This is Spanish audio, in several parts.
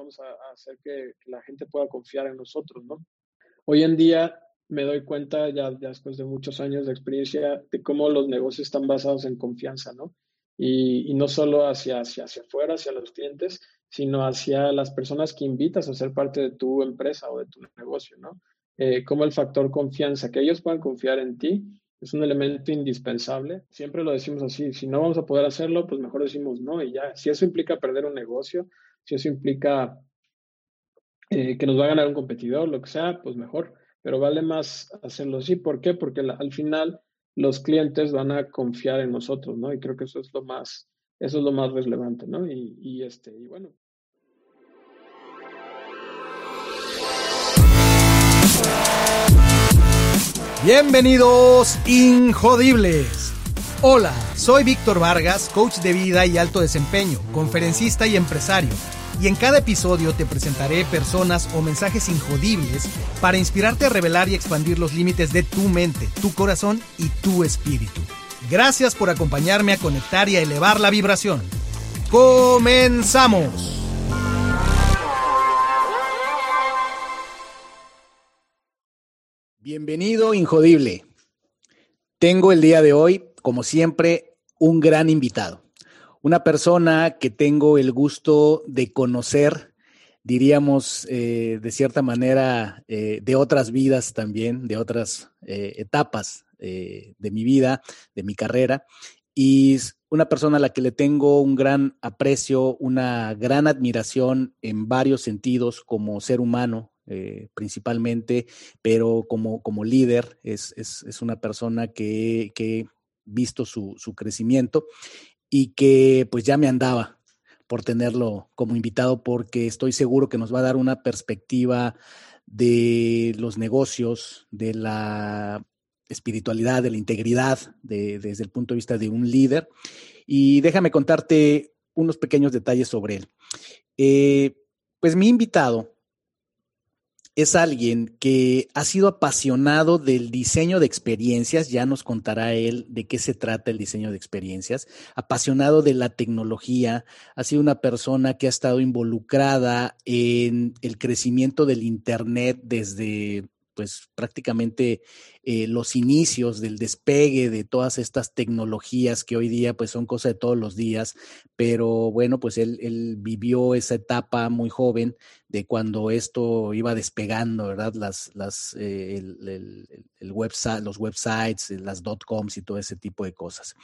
vamos a, hacer que, la gente pueda confiar en nosotros, ¿no? Hoy en día me doy cuenta, ya, después de muchos años de experiencia, de cómo los negocios están basados en confianza, ¿no? Y, no solo hacia, hacia, hacia afuera, hacia los clientes, sino hacia las personas que invitas a ser parte de tu empresa o de tu negocio, ¿no? Eh, como el factor confianza, que ellos puedan confiar en ti, es un elemento indispensable. Siempre lo decimos así, si no vamos a poder hacerlo, pues mejor decimos no y ya. Si eso implica perder un negocio, si eso implica eh, que nos va a ganar un competidor, lo que sea, pues mejor. Pero vale más hacerlo así. ¿Por qué? Porque al final los clientes van a confiar en nosotros, ¿no? Y creo que eso es lo más, eso es lo más relevante, ¿no? Y, y este, y bueno. Bienvenidos, Injodibles. Hola, soy Víctor Vargas, coach de vida y alto desempeño, conferencista y empresario. Y en cada episodio te presentaré personas o mensajes injodibles para inspirarte a revelar y expandir los límites de tu mente, tu corazón y tu espíritu. Gracias por acompañarme a conectar y a elevar la vibración. ¡Comenzamos! Bienvenido, Injodible. Tengo el día de hoy, como siempre, un gran invitado. Una persona que tengo el gusto de conocer, diríamos, eh, de cierta manera, eh, de otras vidas también, de otras eh, etapas de mi vida, de mi carrera. Y una persona a la que le tengo un gran aprecio, una gran admiración en varios sentidos como ser humano, principalmente, pero como, como líder es, una persona que, he visto su, crecimiento y que pues ya me andaba por tenerlo como invitado porque estoy seguro que nos va a dar una perspectiva de los negocios, de la espiritualidad, de la integridad, desde el punto de vista de un líder. Y déjame contarte unos pequeños detalles sobre él. Eh, pues mi invitado es alguien que ha sido apasionado del diseño de experiencias, ya nos contará él de qué se trata el diseño de experiencias, apasionado de la tecnología, ha sido una persona que ha estado involucrada en el crecimiento del Internet desde pues prácticamente eh, los inicios del despegue de todas estas tecnologías que hoy día pues son cosas de todos los días, pero bueno, pues él, vivió esa etapa muy joven de cuando esto iba despegando, ¿verdad? Las, las, eh, el, website, los websites, las dot coms y todo ese tipo de cosas.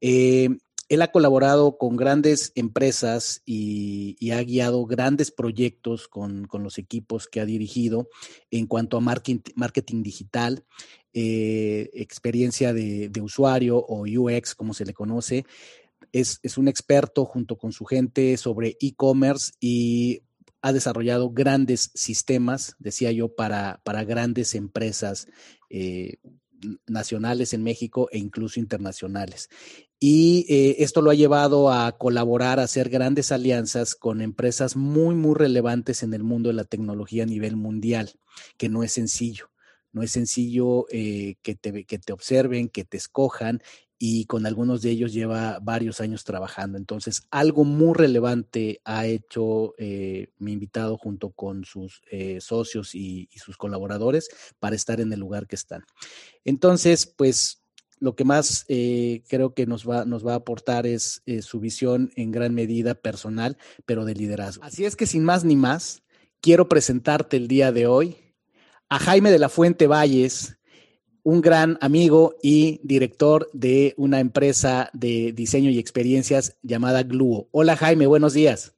Eh, él ha colaborado con grandes empresas y, ha guiado grandes proyectos con, los equipos que ha dirigido en cuanto a marketing, digital, eh, experiencia de, usuario o UX, como se le conoce. Es, un experto junto con su gente sobre e-commerce y ha desarrollado grandes sistemas, decía yo, para, para grandes empresas eh, nacionales en México e incluso internacionales. Y eh, esto lo ha llevado a colaborar, a hacer grandes alianzas con empresas muy, muy relevantes en el mundo de la tecnología a nivel mundial, que no es sencillo. No es sencillo eh, que, te, que te observen, que te escojan y con algunos de ellos lleva varios años trabajando. Entonces, algo muy relevante ha hecho eh, mi invitado junto con sus socios y, y, sus colaboradores para estar en el lugar que están. Entonces, pues lo que más eh, creo que nos va, nos va a aportar es eh, su visión en gran medida personal, pero de liderazgo. Así es que sin más ni más, quiero presentarte el día de hoy a Jaime de la Fuente Valles, un gran amigo y director de una empresa de diseño y experiencias llamada Gluo. Hola Jaime, buenos días.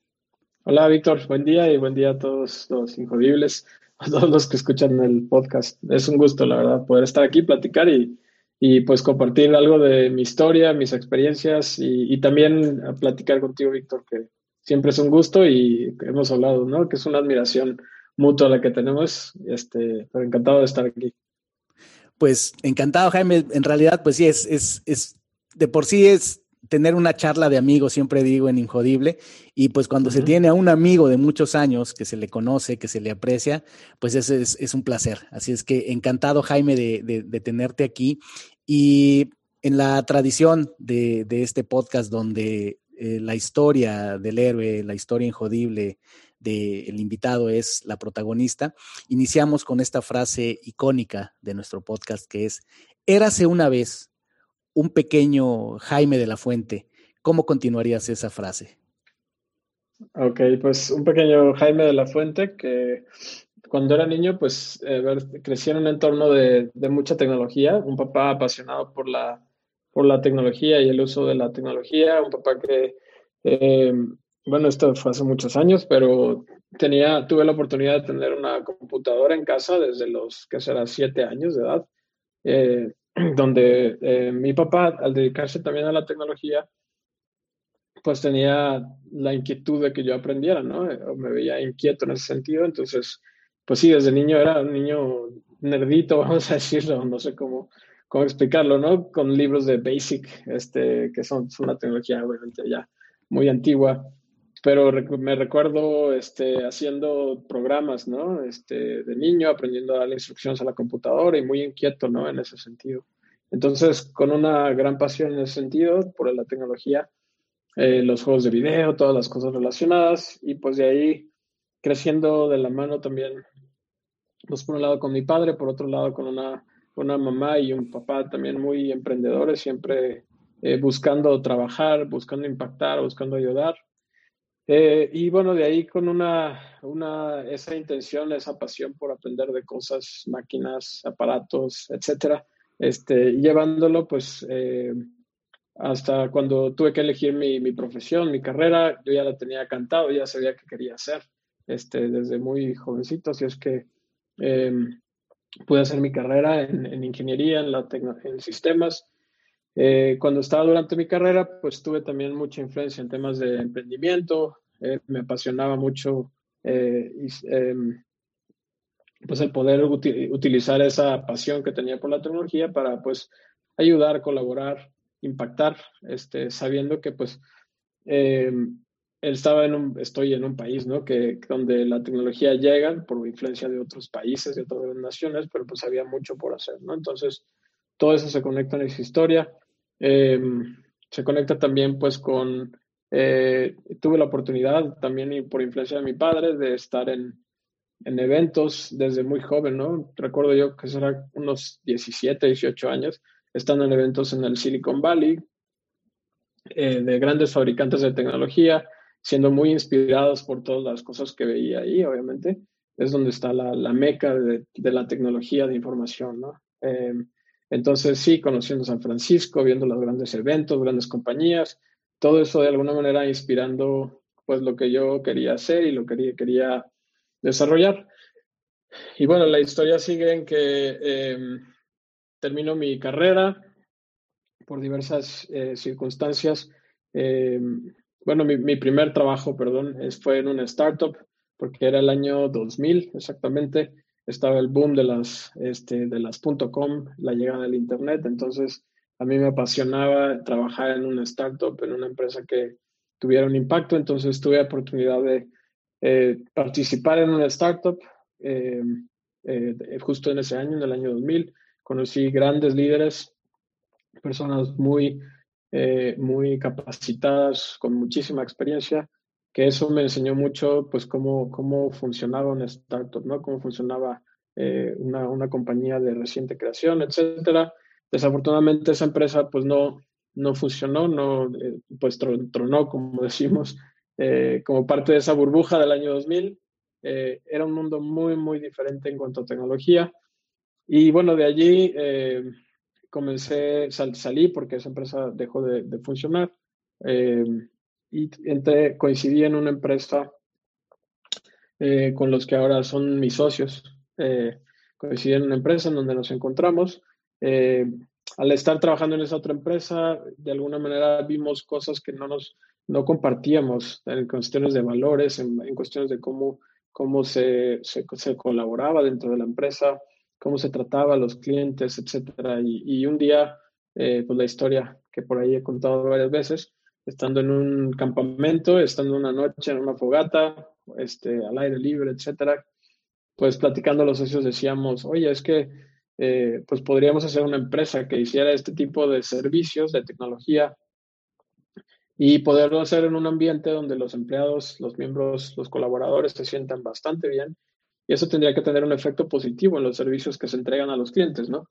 Hola Víctor, buen día y buen día a todos los injodibles, a todos los que escuchan el podcast. Es un gusto, la verdad, poder estar aquí, platicar y y pues compartir algo de mi historia, mis experiencias y, también platicar contigo, Víctor, que siempre es un gusto y hemos hablado, ¿no? Que es una admiración mutua la que tenemos, este, pero encantado de estar aquí. Pues encantado, Jaime. En realidad, pues sí, es, es, es de por sí es tener una charla de amigos, siempre digo, en Injodible. Y pues cuando se tiene a un amigo de muchos años que se le conoce, que se le aprecia, pues ese es, un placer. Así es que encantado, Jaime, de, tenerte aquí. Y en la tradición de, este podcast donde eh, la historia del héroe, la historia injodible del invitado es la protagonista, iniciamos con esta frase icónica de nuestro podcast que es, érase una vez un pequeño Jaime de la Fuente. ¿Cómo continuarías esa frase? Ok, pues un pequeño Jaime de la Fuente que cuando era niño, pues eh, crecí en un entorno de, mucha tecnología, un papá apasionado por la, tecnología y el uso de la tecnología, un papá que, eh, bueno, esto fue hace muchos años, pero tenía, tuve la oportunidad de tener una computadora en casa desde los, que será, siete años de edad, eh, donde mi papá, al dedicarse también a la tecnología, pues tenía la inquietud de que yo aprendiera, ¿no? me veía inquieto en ese sentido, entonces pues sí, desde niño era un niño nerdito, vamos a decirlo, no sé cómo, cómo explicarlo, ¿no? Con libros de Basic, este, que son, una tecnología obviamente ya muy antigua, pero me recuerdo este, haciendo programas, ¿no? Este, de niño, aprendiendo a darle instrucciones a la computadora y muy inquieto, ¿no? En ese sentido. Entonces, con una gran pasión en ese sentido por la tecnología, eh, los juegos de video, todas las cosas relacionadas, y pues de ahí creciendo de la mano también, pues por un lado con mi padre, por otro lado con una, una mamá y un papá también muy emprendedores, siempre eh, buscando trabajar, buscando impactar, buscando ayudar. Eh, y bueno, de ahí con una, una, esa intención, esa pasión por aprender de cosas, máquinas, aparatos, etcétera, este, llevándolo pues eh, hasta cuando tuve que elegir mi, mi, profesión, mi carrera, yo ya la tenía cantado, ya sabía qué quería hacer este, desde muy jovencito, así es que eh, pude hacer mi carrera en, ingeniería, en, la en sistemas. Eh, cuando estaba durante mi carrera, pues tuve también mucha influencia en temas de emprendimiento, eh, me apasionaba mucho em, pues el poder utilizar esa pasión que tenía por la tecnología para pues ayudar, colaborar, impactar, este, sabiendo que pues em, estaba en un, estoy en un país, ¿no? Que, donde la tecnología llega por influencia de otros países, de otras naciones, pero pues había mucho por hacer, ¿no? Entonces, todo eso se conecta en esa historia. Em, se conecta también, pues, con, eh, tuve la oportunidad también y por influencia de mi padre de estar en, en eventos desde muy joven, ¿no? Recuerdo yo que eran unos 17, 18 años, estando en eventos en el Silicon Valley, eh, de grandes fabricantes de tecnología, siendo muy inspirados por todas las cosas que veía ahí, obviamente, es donde está la, la meca de, de, la tecnología de información, ¿no? Em, entonces, sí, conociendo San Francisco, viendo los grandes eventos, grandes compañías, todo eso de alguna manera inspirando pues lo que yo quería hacer y lo que quería desarrollar. Y bueno, la historia sigue en que eh, termino mi carrera por diversas eh, circunstancias. Eh, bueno, mi, primer trabajo, perdón, fue en una startup, porque era el año 2000 exactamente. Estaba el boom de las, este, de las .com, la llegada del Internet. Entonces, a mí me apasionaba trabajar en una startup, en una empresa que tuviera un impacto. Entonces, tuve la oportunidad de eh, participar en una startup eh, eh, justo en ese año, en el año 2000. Conocí grandes líderes, personas muy eh, muy capacitadas, con muchísima experiencia, que eso me enseñó mucho, pues, cómo, cómo funcionaba una startup, ¿no? Cómo funcionaba eh, una, una, compañía de reciente creación, etcétera. Desafortunadamente esa empresa, pues, no, no funcionó, no, eh, pues, tronó, como decimos, como parte de esa burbuja del año 2000. era un mundo muy, muy diferente en cuanto a tecnología. Y bueno, de allí comencé, salí porque esa empresa dejó de, funcionar eh, y entré, coincidí en una empresa eh, con los que ahora son mis socios. Eh, coincidí en una empresa en donde nos encontramos. al estar trabajando en esa otra empresa, de alguna manera vimos cosas que no nos no compartíamos en cuestiones de valores, en, cuestiones de cómo, cómo se, se, se colaboraba dentro de la empresa, cómo se trataba a los clientes, etcétera. Y, un día, eh, pues la historia que por ahí he contado varias veces, estando en un campamento, estando una noche en una fogata, este, al aire libre, etcétera, pues platicando los socios decíamos, oye, es que eh, pues podríamos hacer una empresa que hiciera este tipo de servicios de tecnología y poderlo hacer en un ambiente donde los empleados, los miembros, los colaboradores se sientan bastante bien y eso tendría que tener un efecto positivo en los servicios que se entregan a los clientes, ¿no?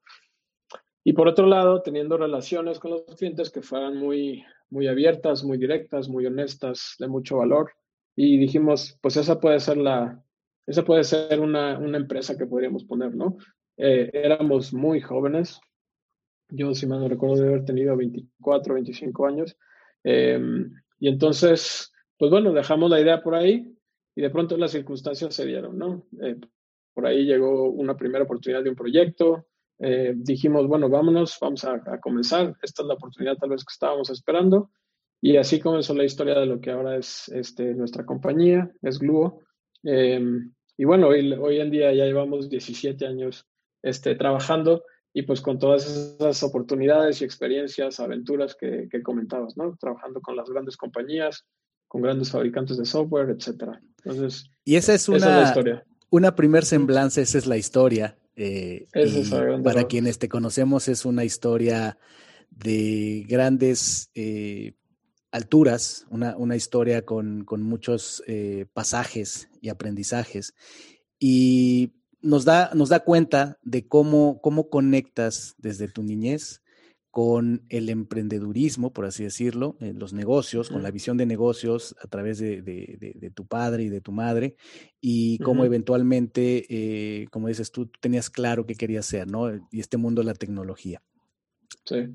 Y por otro lado, teniendo relaciones con los clientes que fueran muy, muy abiertas, muy directas, muy honestas, de mucho valor. Y dijimos, pues esa puede ser la, esa puede ser una, una empresa que podríamos poner, ¿no? Eh, éramos muy jóvenes. Yo, si mal no recuerdo, de haber tenido 24, 25 años. Em, y entonces, pues bueno, dejamos la idea por ahí y de pronto las circunstancias se dieron, ¿no? Eh, por ahí llegó una primera oportunidad de un proyecto, eh, dijimos, bueno, vámonos, vamos a, comenzar, esta es la oportunidad tal vez que estábamos esperando, y así comenzó la historia de lo que ahora es este, nuestra compañía, es Gluo. Em, y bueno, hoy, hoy, en día ya llevamos 17 años este, trabajando y pues con todas esas oportunidades y experiencias, aventuras que, que comentabas, ¿no? Trabajando con las grandes compañías, con grandes fabricantes de software, etcétera. Entonces, y esa es una, historia. Una primer semblanza, esa es la historia. Eh, para quienes te conocemos, es una historia de grandes eh, alturas, una, una, historia con, con muchos eh, pasajes y aprendizajes. Y nos da, nos da cuenta de cómo, cómo conectas desde tu niñez con el emprendedurismo, por así decirlo, en los negocios, con la visión de negocios a través de, tu padre y de tu madre, y cómo eventualmente, eh, como dices tú, tenías claro qué querías ser, ¿no? Y este mundo de la tecnología. Sí. Eh,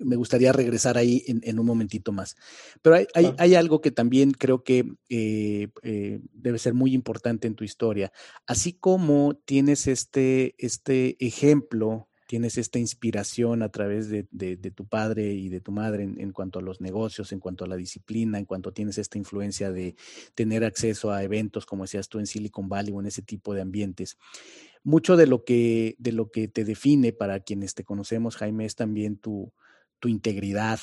me gustaría regresar ahí en, un momentito más. Pero hay, algo que también creo que eh, debe ser muy importante en tu historia. Así como tienes este, este ejemplo tienes esta inspiración a través de, tu padre y de tu madre en, cuanto a los negocios, en cuanto a la disciplina, en cuanto tienes esta influencia de tener acceso a eventos, como decías tú, en Silicon Valley o en ese tipo de ambientes. Mucho de lo que, de lo que te define para quienes te conocemos, Jaime, es también tu, tu integridad,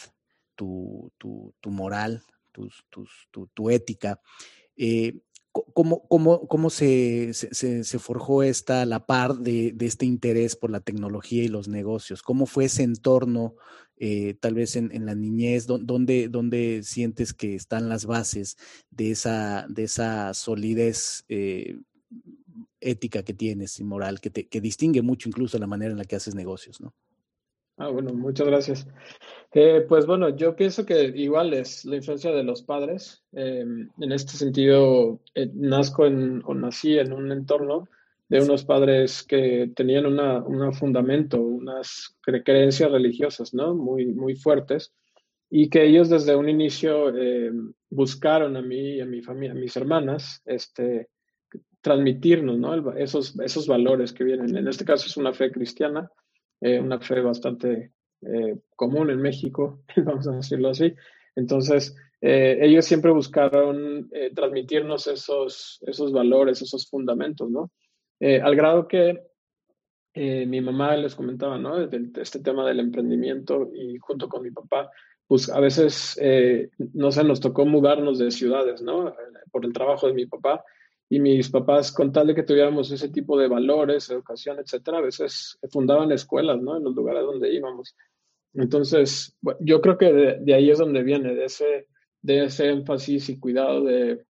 tu, tu, moral, tus, tu, tu, ética. Eh, ¿Cómo, cómo, cómo se, se, forjó esta, la par de, de, este interés por la tecnología y los negocios? ¿Cómo fue ese entorno, eh, tal vez en, en, la niñez, dónde, dónde sientes que están las bases de esa, de esa solidez eh, ética que tienes y moral, que, te, que distingue mucho incluso la manera en la que haces negocios, ¿no? Ah, bueno, muchas gracias. Eh, pues bueno, yo pienso que igual es la influencia de los padres. Eh, en este sentido, eh, nazco en, o nací en un entorno de unos padres que tenían un fundamento, unas creencias religiosas, ¿no? Muy, muy fuertes y que ellos desde un inicio buscaron a mí y a mi familia, a mis hermanas, este, transmitirnos, ¿no? Esos, esos valores que vienen. En este caso es una fe cristiana eh, una fe bastante eh, común en México, vamos a decirlo así. Entonces, eh, ellos siempre buscaron transmitirnos esos, esos valores, esos fundamentos, ¿no? al grado que mi mamá les comentaba, ¿no? De, este tema del emprendimiento y junto con mi papá, pues a veces, no sé, nos tocó mudarnos de ciudades, ¿no? Por el trabajo de mi papá y mis papás, con tal de que tuviéramos ese tipo de valores, educación, etcétera, a veces fundaban escuelas, ¿no? En los lugares donde íbamos. Entonces, yo creo que de, ahí es donde viene, de ese, de ese énfasis y cuidado de,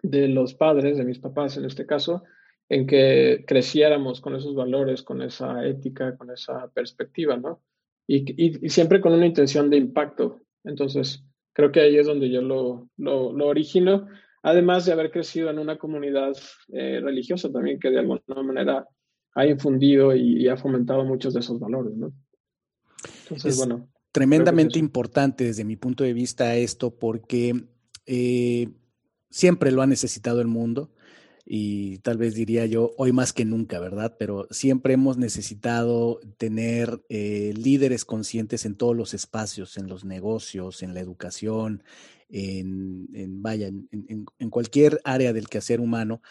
de los padres, de mis papás en este caso, en que creciéramos con esos valores, con esa ética, con esa perspectiva, ¿no? Y, y, siempre con una intención de impacto. Entonces, creo que ahí es donde yo lo, lo, lo origino además de haber crecido en una comunidad eh, religiosa también que de alguna manera ha infundido y, ha fomentado muchos de esos valores, ¿no? Entonces, bueno. Tremendamente importante desde mi punto de vista esto porque eh, siempre lo ha necesitado el mundo y tal vez diría yo hoy más que nunca, ¿verdad? Pero siempre hemos necesitado tener eh, líderes conscientes en todos los espacios, en los negocios, en la educación, en, vaya, en, cualquier área del quehacer humano,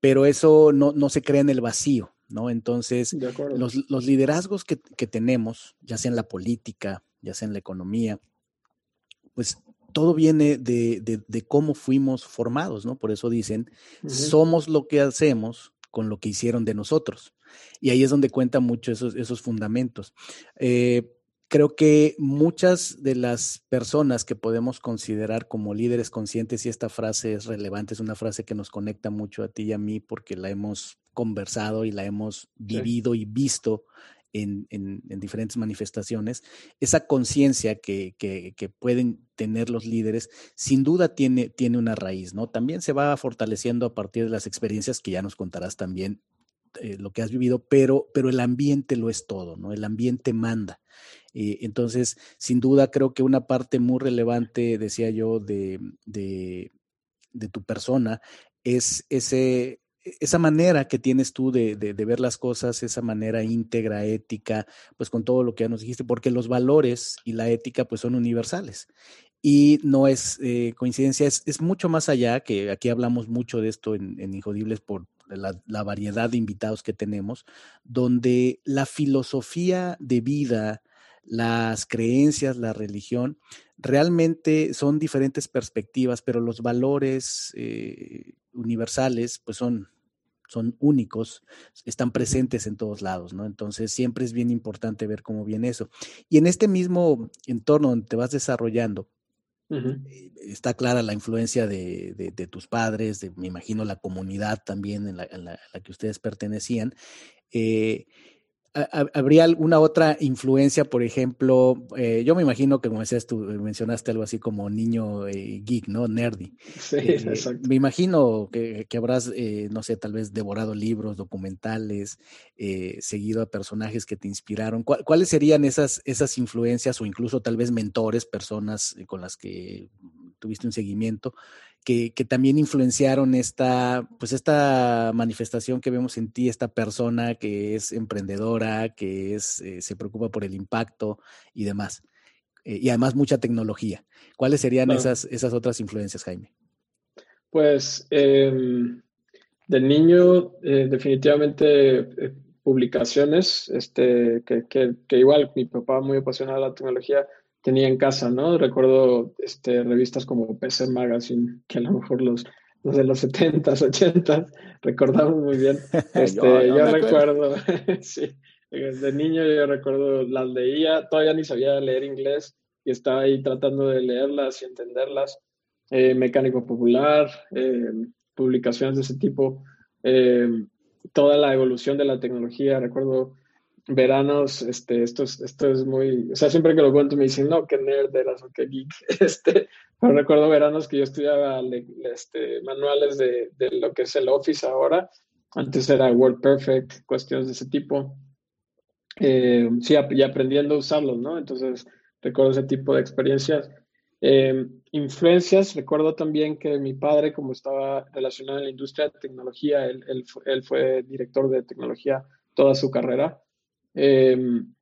pero eso no, no se crea en el vacío, ¿no? Entonces, los, los, liderazgos que, que, tenemos, ya sea en la política, ya sea en la economía, pues todo viene de, de, de cómo fuimos formados, ¿no? Por eso dicen, somos lo que hacemos con lo que hicieron de nosotros. Y ahí es donde cuentan mucho esos, esos fundamentos. Eh, creo que muchas de las personas que podemos considerar como líderes conscientes, y esta frase es relevante, es una frase que nos conecta mucho a ti y a mí porque la hemos conversado y la hemos vivido y visto en, diferentes manifestaciones, esa conciencia que, pueden tener los líderes, sin duda tiene, tiene una raíz, ¿no? También se va fortaleciendo a partir de las experiencias que ya nos contarás también eh, lo que has vivido, pero, pero el ambiente lo es todo, ¿no? El ambiente manda. Eh, entonces, sin duda, creo que una parte muy relevante, decía yo, de, de, de tu persona es ese, e-, esa manera que tienes tú de, ver las cosas, esa manera íntegra, ética, pues con todo lo que ya nos dijiste, porque los valores y la ética pues son universales. Y no es eh, coincidencia, es, mucho más allá, que aquí hablamos mucho de esto en, en Injodibles por la, la, variedad de invitados que tenemos, donde la filosofía de vida, las creencias, la religión, realmente son diferentes perspectivas, pero los valores eh, universales, pues son, son únicos, están presentes en todos lados, ¿no? Entonces siempre es bien importante ver cómo viene eso. Y en este mismo entorno donde te vas desarrollando, eh, está clara la influencia de, de, tus padres, de, me imagino la comunidad también en la, la que ustedes pertenecían. Eh, ¿Habría alguna otra influencia, por ejemplo? Eh, yo me imagino que, como decías tú, mencionaste algo así como niño eh, geek, ¿no? Nerdy. Sí, eh, exacto. Me imagino que, habrás, no sé, tal vez devorado libros, documentales, seguido a personajes que te inspiraron. ¿Cuáles serían esas, esas influencias o incluso tal vez mentores, personas con las que tuviste un seguimiento? que, también influenciaron esta, pues esta manifestación que vemos en ti, esta persona que es emprendedora, que es, eh, se preocupa por el impacto y demás. Eh, y además mucha tecnología. ¿Cuáles serían esas, esas otras influencias, Jaime? Pues em, de niño, eh, definitivamente publicaciones, este, que, que, que, igual mi papá muy apasionado de la tecnología, tenía en casa, ¿no? Recuerdo este, revistas como PC Magazine, que a lo mejor los, los de los 70s, 80s recordamos muy bien. Este, yo, recuerdo, sí, de niño yo recuerdo las leía, todavía ni sabía leer inglés y estaba ahí tratando de leerlas y entenderlas. Eh, mecánico popular, eh, publicaciones de ese tipo, eh, toda la evolución de la tecnología. Recuerdo veranos, este, esto es, esto es muy, o sea, siempre que lo cuento me dicen, no, qué nerd eras o qué geek, este, pero recuerdo veranos que yo estudiaba este, manuales de, de, lo que es el Office ahora, antes era WordPerfect, cuestiones de ese tipo, eh, sí, y aprendiendo a usarlos, ¿no? Entonces, recuerdo ese tipo de experiencias. Eh, influencias, recuerdo también que mi padre, como estaba relacionado en la industria de tecnología, él, él, él fue director de tecnología toda su carrera. Em,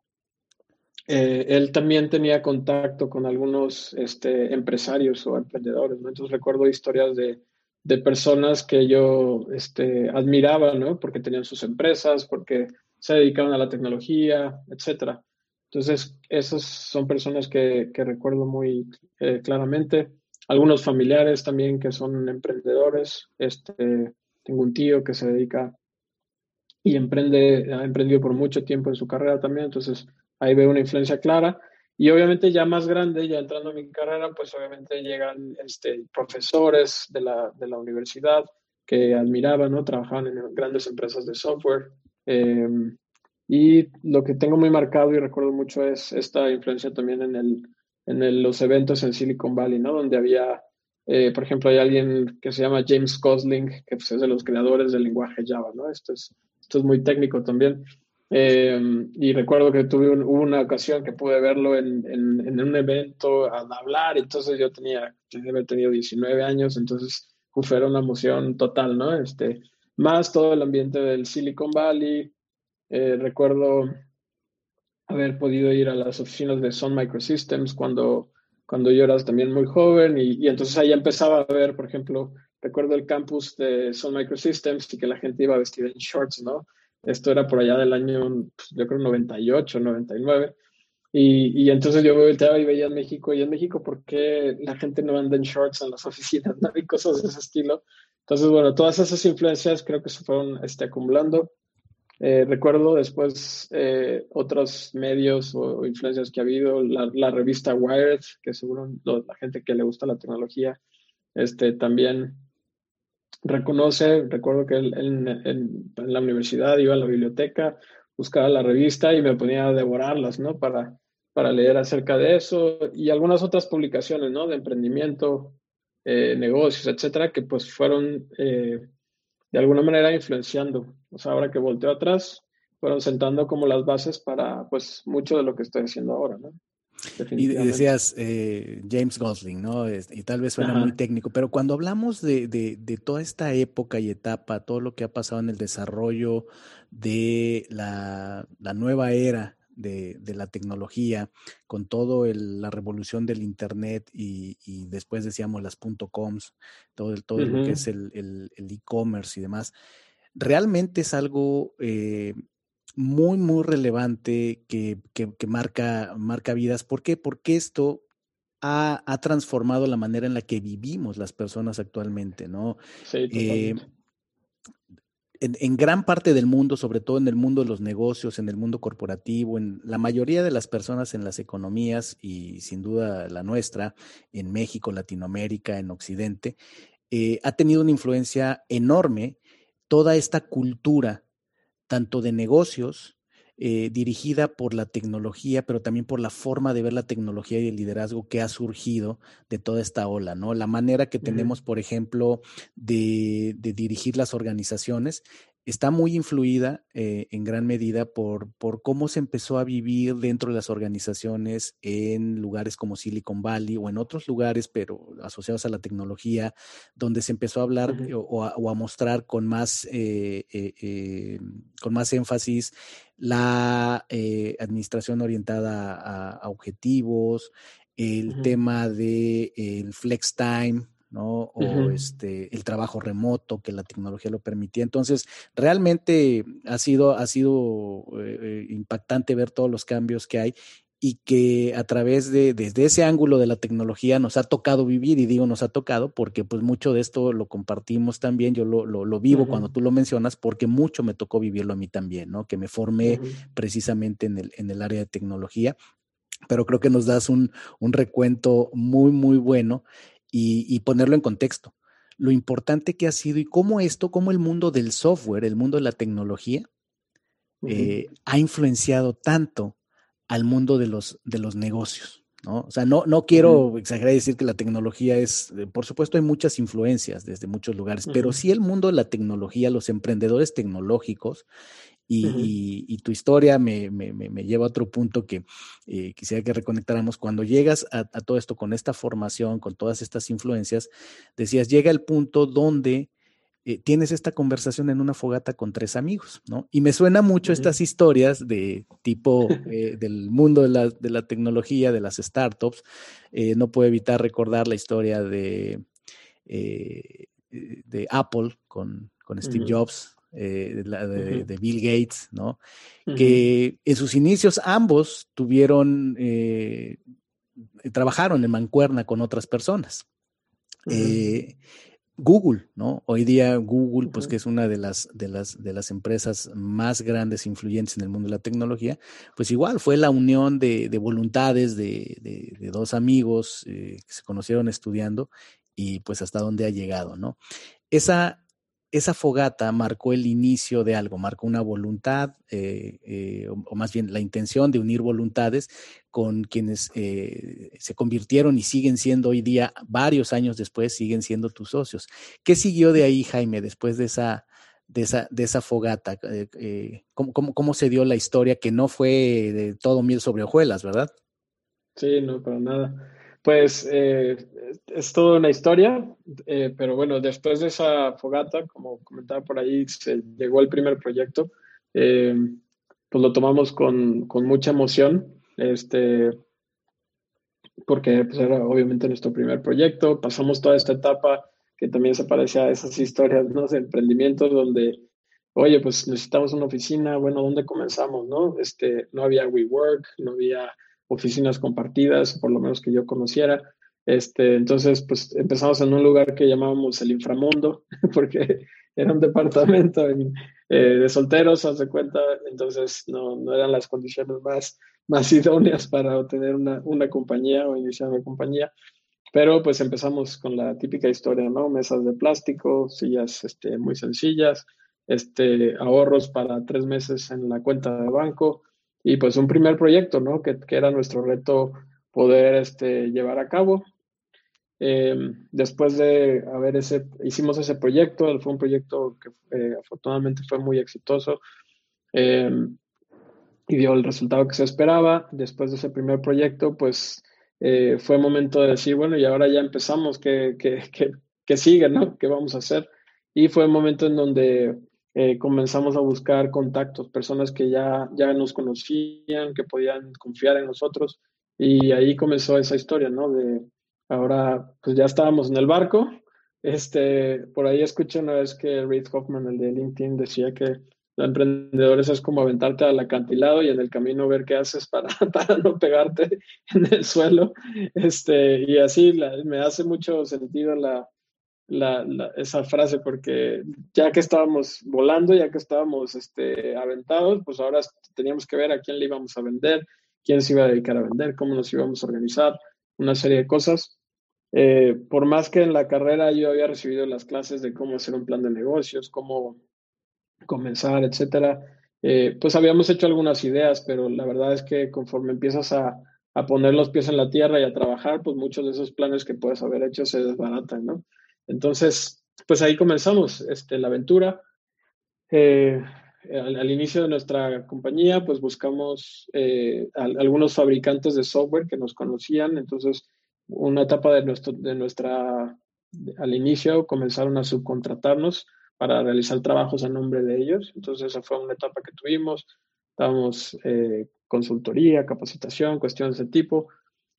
eh, él también tenía contacto con algunos este, empresarios o emprendedores, ¿no? Entonces recuerdo historias de, de personas que yo este, admiraba, ¿no? Porque tenían sus empresas, porque se dedicaban a la tecnología, etcétera. Entonces, esas son personas que, que recuerdo muy eh, claramente. Algunos familiares también que son emprendedores. Este, tengo un tío que se dedica y emprende, ha emprendido por mucho tiempo en su carrera también, entonces ahí veo una influencia clara. Y obviamente ya más grande, ya entrando en mi carrera, pues obviamente llegan este, profesores de la, de la universidad que admiraban, ¿no? Trabajaban en grandes empresas de software. Em, y lo que tengo muy marcado y recuerdo mucho es esta influencia también en, el, en los eventos en Silicon Valley, ¿no? Donde había, eh, por ejemplo, hay alguien que se llama James Gosling, que pues, es de los creadores del lenguaje Java, ¿no? Esto es esto es muy técnico también. Eh, y recuerdo que tuve una ocasión que pude verlo en, en, un evento a hablar, entonces yo tenía, haber tenido 19 años, entonces uf, era una emoción total, ¿no? Este, más todo el ambiente del Silicon Valley. Eh, recuerdo haber podido ir a las oficinas de Sun Microsystems cuando, cuando yo era también muy joven y, y entonces ahí empezaba a ver, por ejemplo, recuerdo el campus de Sun Microsystems y que la gente iba vestida en shorts, ¿no? Esto era por allá del año, pues, yo creo, 98, 99. Y, y entonces yo volteaba y veía en México, y en México, ¿por qué la gente no anda en shorts en las oficinas? ¿no? Y cosas de ese estilo. Entonces, bueno, todas esas influencias creo que se fueron este, acumulando. Eh, recuerdo después eh, otros medios o, influencias que ha habido, la, revista Wired, que seguro la gente que le gusta la tecnología, este, también reconoce, recuerdo que en, en, la universidad iba a la biblioteca, buscaba la revista y me ponía a devorarlas, ¿no? Para, para leer acerca de eso y algunas otras publicaciones, ¿no? De emprendimiento, eh, negocios, etcétera, que pues fueron de alguna manera influenciando. O sea, ahora que volteo atrás, fueron sentando como las bases para pues mucho de lo que estoy haciendo ahora, ¿no? Y decías eh, James Gosling, ¿no? Y tal vez suena muy técnico, pero cuando hablamos de, de, de, toda esta época y etapa, todo lo que ha pasado en el desarrollo de la, la nueva era de, de, la tecnología, con todo la revolución del Internet y, después decíamos las .coms, todo, todo lo que es el e-commerce y demás, realmente es algo eh, muy, muy relevante que, marca, marca vidas. ¿Por qué? Porque esto ha, transformado la manera en la que vivimos las personas actualmente, ¿no? Sí, eh, en, gran parte del mundo, sobre todo en el mundo de los negocios, en el mundo corporativo, en la mayoría de las personas en las economías y sin duda la nuestra, en México, Latinoamérica, en Occidente, eh, ha tenido una influencia enorme toda esta cultura, tanto de negocios, eh, dirigida por la tecnología, pero también por la forma de ver la tecnología y el liderazgo que ha surgido de toda esta ola, ¿no? La manera que tenemos, por ejemplo, de, de, dirigir las organizaciones está muy influida eh, en gran medida por, por cómo se empezó a vivir dentro de las organizaciones en lugares como Silicon Valley o en otros lugares, pero asociados a la tecnología, donde se empezó a hablar o, a, mostrar con más, eh, eh, con más énfasis la administración orientada a, objetivos, el tema del de, flex time, ¿no? O este, el trabajo remoto que la tecnología lo permitía. Entonces, realmente ha sido, ha sido eh, eh, impactante ver todos los cambios que hay y que a través de, desde ese ángulo de la tecnología nos ha tocado vivir, y digo nos ha tocado porque pues mucho de esto lo compartimos también, yo lo, lo, vivo cuando tú lo mencionas, porque mucho me tocó vivirlo a mí también, ¿no? Que me formé precisamente en el, en el área de tecnología, pero creo que nos das un, un recuento muy, muy bueno y, ponerlo en contexto. Lo importante que ha sido y cómo esto, cómo el mundo del software, el mundo de la tecnología, eh, ha influenciado tanto al mundo de los, de los negocios. ¿no? O sea, no, no quiero exagerar y decir que la tecnología es, eh, por supuesto, hay muchas influencias desde muchos lugares, pero sí el mundo de la tecnología, los emprendedores tecnológicos y, tu historia me, lleva a otro punto que eh, quisiera que reconectáramos. Cuando llegas a, todo esto con esta formación, con todas estas influencias, decías, llega el punto donde eh, tienes esta conversación en una fogata con tres amigos, ¿no? Y me suena mucho estas historias de tipo eh, del mundo de la, tecnología, de las startups. no puedo evitar recordar la historia de, de Apple con, con Steve Jobs, eh, de, Bill Gates, ¿no? Que en sus inicios ambos tuvieron, eh, trabajaron en mancuerna con otras personas. Eh, Google, ¿no? Hoy día Google, pues que es una de las, de las, de las empresas más grandes e influyentes en el mundo de la tecnología, pues igual fue la unión de, voluntades de, de, dos amigos que se conocieron estudiando y pues hasta dónde ha llegado, ¿no? Esa, esa fogata marcó el inicio de algo, marcó una voluntad, eh, eh, o, más bien la intención de unir voluntades con quienes eh, se convirtieron y siguen siendo hoy día, varios años después, siguen siendo tus socios. ¿Qué siguió de ahí, Jaime, después de esa, de esa, de esa fogata? ¿cómo, cómo, se dio la historia que no fue de todo miel sobre hojuelas, verdad? Sí, no, para nada. Pues eh, es toda una historia, eh, pero bueno, después de esa fogata, como comentaba por ahí, llegó el primer proyecto, eh, pues lo tomamos con, con, mucha emoción, este, porque pues era obviamente nuestro primer proyecto, pasamos toda esta etapa que también se parece a esas historias ¿no? de emprendimiento donde, oye, pues necesitamos una oficina, bueno, ¿dónde comenzamos? No, este, no había WeWork, no había oficinas compartidas, por lo menos que yo conociera. Este, entonces, pues empezamos en un lugar que llamábamos el inframundo, porque era un departamento en, eh, de solteros, haz de cuenta, entonces no, no eran las condiciones más, más idóneas para obtener una, una compañía o iniciar una compañía. Pero pues empezamos con la típica historia, ¿no? Mesas de plástico, sillas este, muy sencillas, este, ahorros para tres meses en la cuenta de banco y pues un primer proyecto, ¿no? Que, que era nuestro reto poder este, llevar a cabo. Em, después de haber ese, hicimos ese proyecto, fue un proyecto que eh, afortunadamente fue muy exitoso em, y dio el resultado que se esperaba. Después de ese primer proyecto, pues eh, fue momento de decir, bueno, y ahora ya empezamos, ¿qué, qué, sigue, no? ¿Qué vamos a hacer? Y fue un momento en donde eh, comenzamos a buscar contactos, personas que ya, ya nos conocían, que podían confiar en nosotros. Y ahí comenzó esa historia, ¿no? De ahora, pues ya estábamos en el barco. Este, por ahí escuché una vez que Reid Hoffman, el de LinkedIn, decía que los emprendedores es como aventarte al acantilado y en el camino ver qué haces para, para no pegarte en el suelo. Este, y así me hace mucho sentido la, la, esa frase porque ya que estábamos volando, ya que estábamos este, aventados, pues ahora teníamos que ver a quién le íbamos a vender, quién se iba a dedicar a vender, cómo nos íbamos a organizar, una serie de cosas. Eh, por más que en la carrera yo había recibido las clases de cómo hacer un plan de negocios, cómo comenzar, etcétera. Eh, pues habíamos hecho algunas ideas, pero la verdad es que conforme empiezas a, a, poner los pies en la tierra y a trabajar, pues muchos de esos planes que puedes haber hecho se desbaratan, ¿no? Entonces, pues ahí comenzamos este, la aventura. Eh, al, inicio de nuestra compañía, pues buscamos eh, algunos fabricantes de software que nos conocían, entonces una etapa de, nuestro, de nuestra, al inicio comenzaron a subcontratarnos para realizar trabajos a nombre de ellos. Entonces esa fue una etapa que tuvimos. Dábamos eh, consultoría, capacitación, cuestiones de tipo.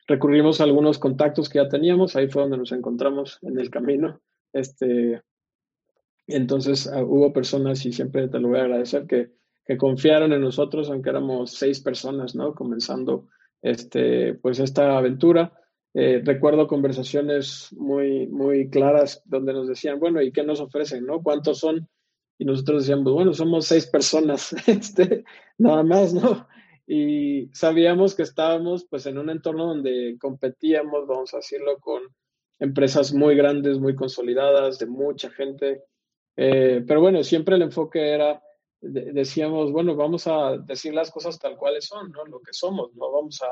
Recurrimos a algunos contactos que ya teníamos. Ahí fue donde nos encontramos en el camino. Este, entonces ah, hubo personas, y siempre te lo voy a agradecer, que, que confiaron en nosotros, aunque éramos seis personas, ¿no? Comenzando este, pues esta aventura. Eh, recuerdo conversaciones muy, muy claras donde nos decían, bueno, ¿y qué nos ofrecen? ¿no? ¿Cuántos son? Y nosotros decíamos, bueno, somos seis personas, este, nada más, ¿no? Y sabíamos que estábamos pues en un entorno donde competíamos, vamos a decirlo, con empresas muy grandes, muy consolidadas, de mucha gente. Eh, pero bueno, siempre el enfoque era, decíamos, bueno, vamos a decir las cosas tal cuales son, ¿no? Lo que somos, no vamos a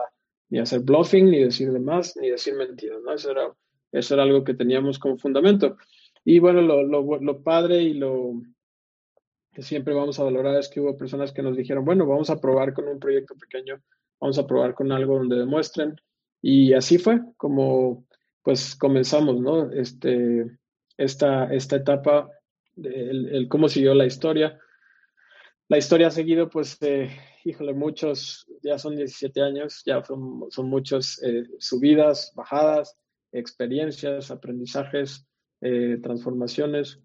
ni hacer bluffing, ni decir de más, ni decir mentiras, ¿no? Eso era, eso era algo que teníamos como fundamento. Y bueno, lo, lo padre y lo que siempre vamos a valorar es que hubo personas que nos dijeron, bueno, vamos a probar con un proyecto pequeño, vamos a probar con algo donde demuestren. Y así fue como pues comenzamos, ¿no? Este, esta, esta etapa, el, cómo siguió la historia. La historia ha seguido, pues, eh, híjole, muchos, ya son 17 años, ya son, son muchas eh, subidas, bajadas, experiencias, aprendizajes, eh, transformaciones.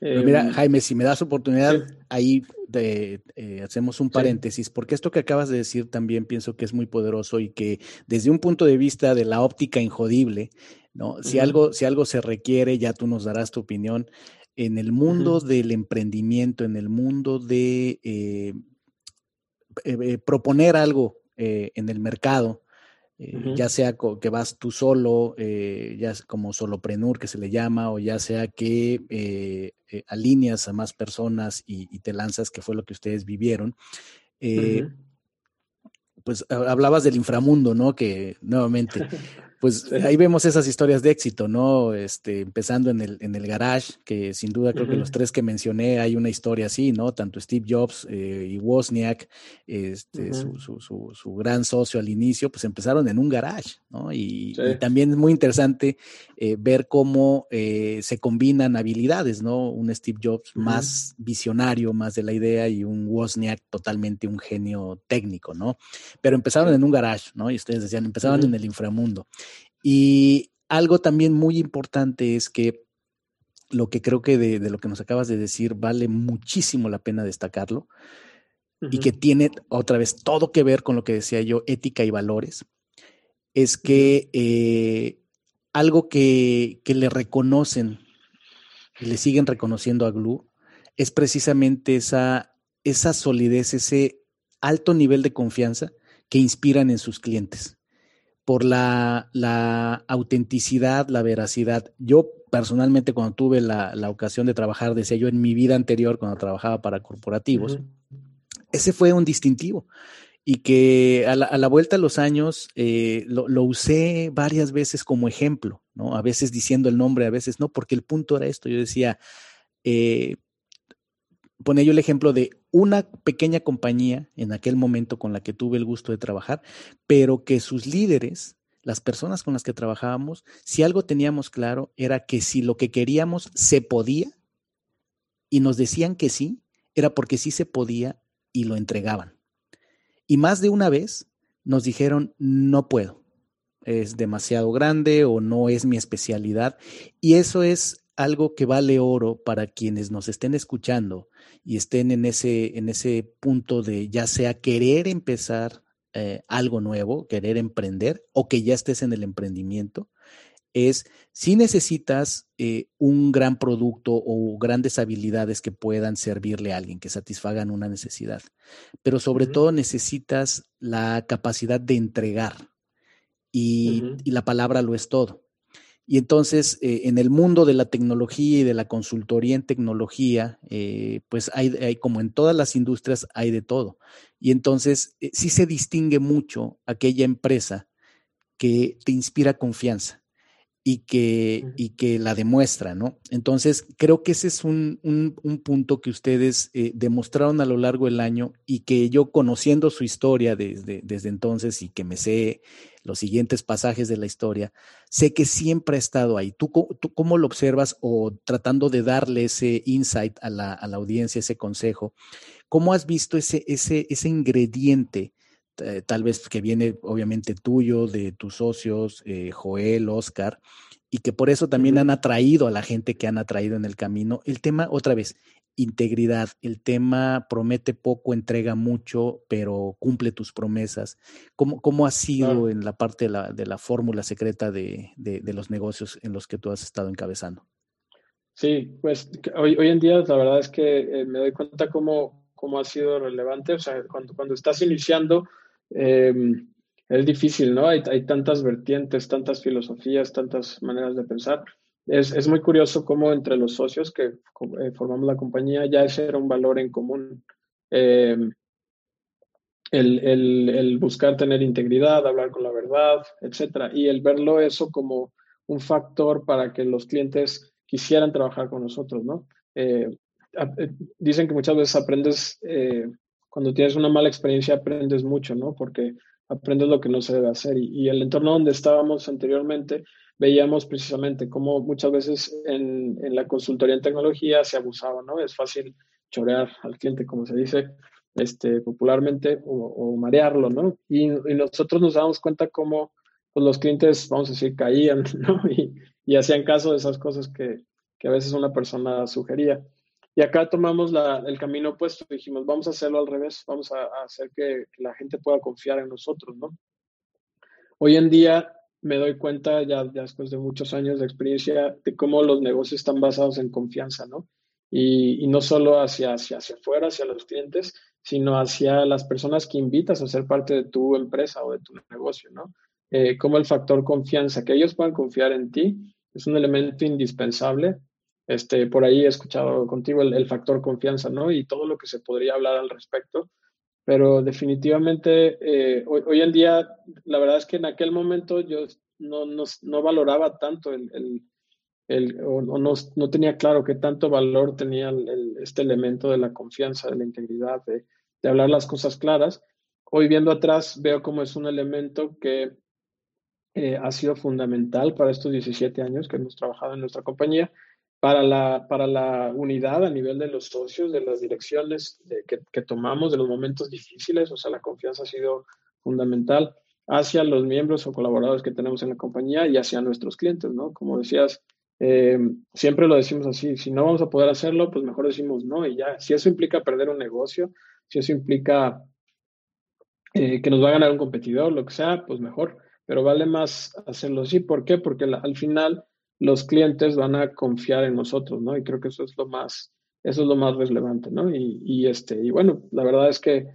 Mira, em, Jaime, si me das oportunidad, ahí de, eh, hacemos un paréntesis, porque esto que acabas de decir también pienso que es muy poderoso y que desde un punto de vista de la óptica injodible, ¿no? Si, algo, si algo se requiere, ya tú nos darás tu opinión, en el mundo del emprendimiento, en el mundo de eh, eh, proponer algo en el mercado, ya sea que vas tú solo, ya como soloprenur que se le llama, o ya sea que alineas a más personas y, te lanzas, que fue lo que ustedes vivieron. Pues hablabas del inframundo, ¿no? Que nuevamente pues ahí vemos esas historias de éxito, ¿no? Este, empezando en el, en el garage, que sin duda creo que los tres que mencioné hay una historia así, ¿no? Tanto Steve Jobs eh, y Wozniak, este, su, su, su, gran socio al inicio, pues empezaron en un garage, ¿no? Y, también es muy interesante eh, ver cómo eh, se combinan habilidades, ¿no? Un Steve Jobs más visionario, más de la idea, y un Wozniak totalmente un genio técnico, ¿no? Pero empezaron en un garage, ¿no? Y ustedes decían, empezaban en el inframundo. Y algo también muy importante es que lo que creo que de, lo que nos acabas de decir vale muchísimo la pena destacarlo y que tiene otra vez todo que ver con lo que decía yo, ética y valores, es que eh, algo que, que, le reconocen y le siguen reconociendo a Glue es precisamente esa, esa solidez, ese alto nivel de confianza que inspiran en sus clientes por la, la autenticidad, la veracidad. Yo personalmente cuando tuve la, la, ocasión de trabajar, decía yo en mi vida anterior, cuando trabajaba para corporativos, ese fue un distintivo y que a la, a la vuelta de los años eh, lo, lo, usé varias veces como ejemplo, ¿no? A veces diciendo el nombre, a veces no, porque el punto era esto. Yo decía, eh, ponía yo el ejemplo de una pequeña compañía en aquel momento con la que tuve el gusto de trabajar, pero que sus líderes, las personas con las que trabajábamos, si algo teníamos claro era que si lo que queríamos se podía y nos decían que sí, era porque sí se podía y lo entregaban. Y más de una vez nos dijeron, no puedo, es demasiado grande o no es mi especialidad. Y eso es algo que vale oro para quienes nos estén escuchando y estén en ese, en ese punto de ya sea querer empezar eh, algo nuevo, querer emprender o que ya estés en el emprendimiento, es si necesitas eh, un gran producto o grandes habilidades que puedan servirle a alguien, que satisfagan una necesidad, pero sobre uh -huh. todo necesitas la capacidad de entregar y, uh -huh. y la palabra lo es todo. Y entonces, eh, en el mundo de la tecnología y de la consultoría en tecnología, eh, pues hay, como en todas las industrias, hay de todo. Y entonces, eh, sí se distingue mucho aquella empresa que te inspira confianza y que, y que la demuestra, ¿no? Entonces, creo que ese es un, un, un punto que ustedes eh, demostraron a lo largo del año y que yo conociendo su historia desde, desde entonces y que me sé los siguientes pasajes de la historia, sé que siempre ha estado ahí. ¿Tú, tú cómo lo observas o tratando de darle ese insight a la, a la audiencia, ese consejo? ¿Cómo has visto ese, ese, ese ingrediente? Eh, tal vez que viene obviamente tuyo, de tus socios, eh, Joel, Oscar, y que por eso también uh -huh. han atraído a la gente que han atraído en el camino. El tema, otra vez, integridad. El tema promete poco, entrega mucho, pero cumple tus promesas. ¿Cómo, cómo ha sido en la parte de la, de la fórmula secreta de, de, de, los negocios en los que tú has estado encabezando? Sí, pues hoy, hoy en día la verdad es que eh, me doy cuenta cómo, cómo ha sido relevante. O sea, cuando, cuando estás iniciando, eh, es difícil, ¿no? Hay, hay, tantas vertientes, tantas filosofías, tantas maneras de pensar. Es, es muy curioso cómo entre los socios que eh, formamos la compañía ya ese era un valor en común. Eh, el, el, el, buscar tener integridad, hablar con la verdad, etcétera. Y el verlo eso como un factor para que los clientes quisieran trabajar con nosotros, ¿no? Eh, dicen que muchas veces aprendes cuando tienes una mala experiencia aprendes mucho, ¿no? Porque aprendes lo que no se debe hacer. Y, el entorno donde estábamos anteriormente, veíamos precisamente cómo muchas veces en, la consultoría en tecnología se abusaba, ¿no? Es fácil chorear al cliente, como se dice este, popularmente, o, marearlo, ¿no? Y, nosotros nos damos cuenta cómo pues, los clientes, vamos a decir, caían, ¿no? Y, hacían caso de esas cosas que a veces una persona sugería. Y acá tomamos el camino opuesto, dijimos, vamos a hacerlo al revés, vamos a, hacer que, la gente pueda confiar en nosotros, ¿no? Hoy en día me doy cuenta, ya, después de muchos años de experiencia, de cómo los negocios están basados en confianza, ¿no? Y, y no solo hacia, hacia, hacia afuera, hacia los clientes, sino hacia las personas que invitas a ser parte de tu empresa o de tu negocio, ¿no? Eh, como el factor confianza, que ellos puedan confiar en ti, es un elemento indispensable este, por ahí he escuchado contigo el, el, factor confianza, ¿no? Y todo lo que se podría hablar al respecto. Pero definitivamente, eh, hoy, hoy, en día, la verdad es que en aquel momento yo no, no, no valoraba tanto el, el, el o, o no, no, tenía claro qué tanto valor tenía este elemento de la confianza, de la integridad, de, de hablar las cosas claras. Hoy viendo atrás, veo como es un elemento que eh, ha sido fundamental para estos 17 años que hemos trabajado en nuestra compañía para la, para la unidad a nivel de los socios, de las direcciones de, que, que, tomamos, de los momentos difíciles, o sea, la confianza ha sido fundamental hacia los miembros o colaboradores que tenemos en la compañía y hacia nuestros clientes, ¿no? Como decías, eh, siempre lo decimos así, si no vamos a poder hacerlo, pues mejor decimos no y ya. Si eso implica perder un negocio, si eso implica eh, que nos va a ganar un competidor, lo que sea, pues mejor, pero vale más hacerlo así. ¿Por qué? Porque la, al final los clientes van a confiar en nosotros, ¿no? Y creo que eso es lo más, Eso es lo más relevante, ¿no? Y, y, este, y bueno, la verdad es que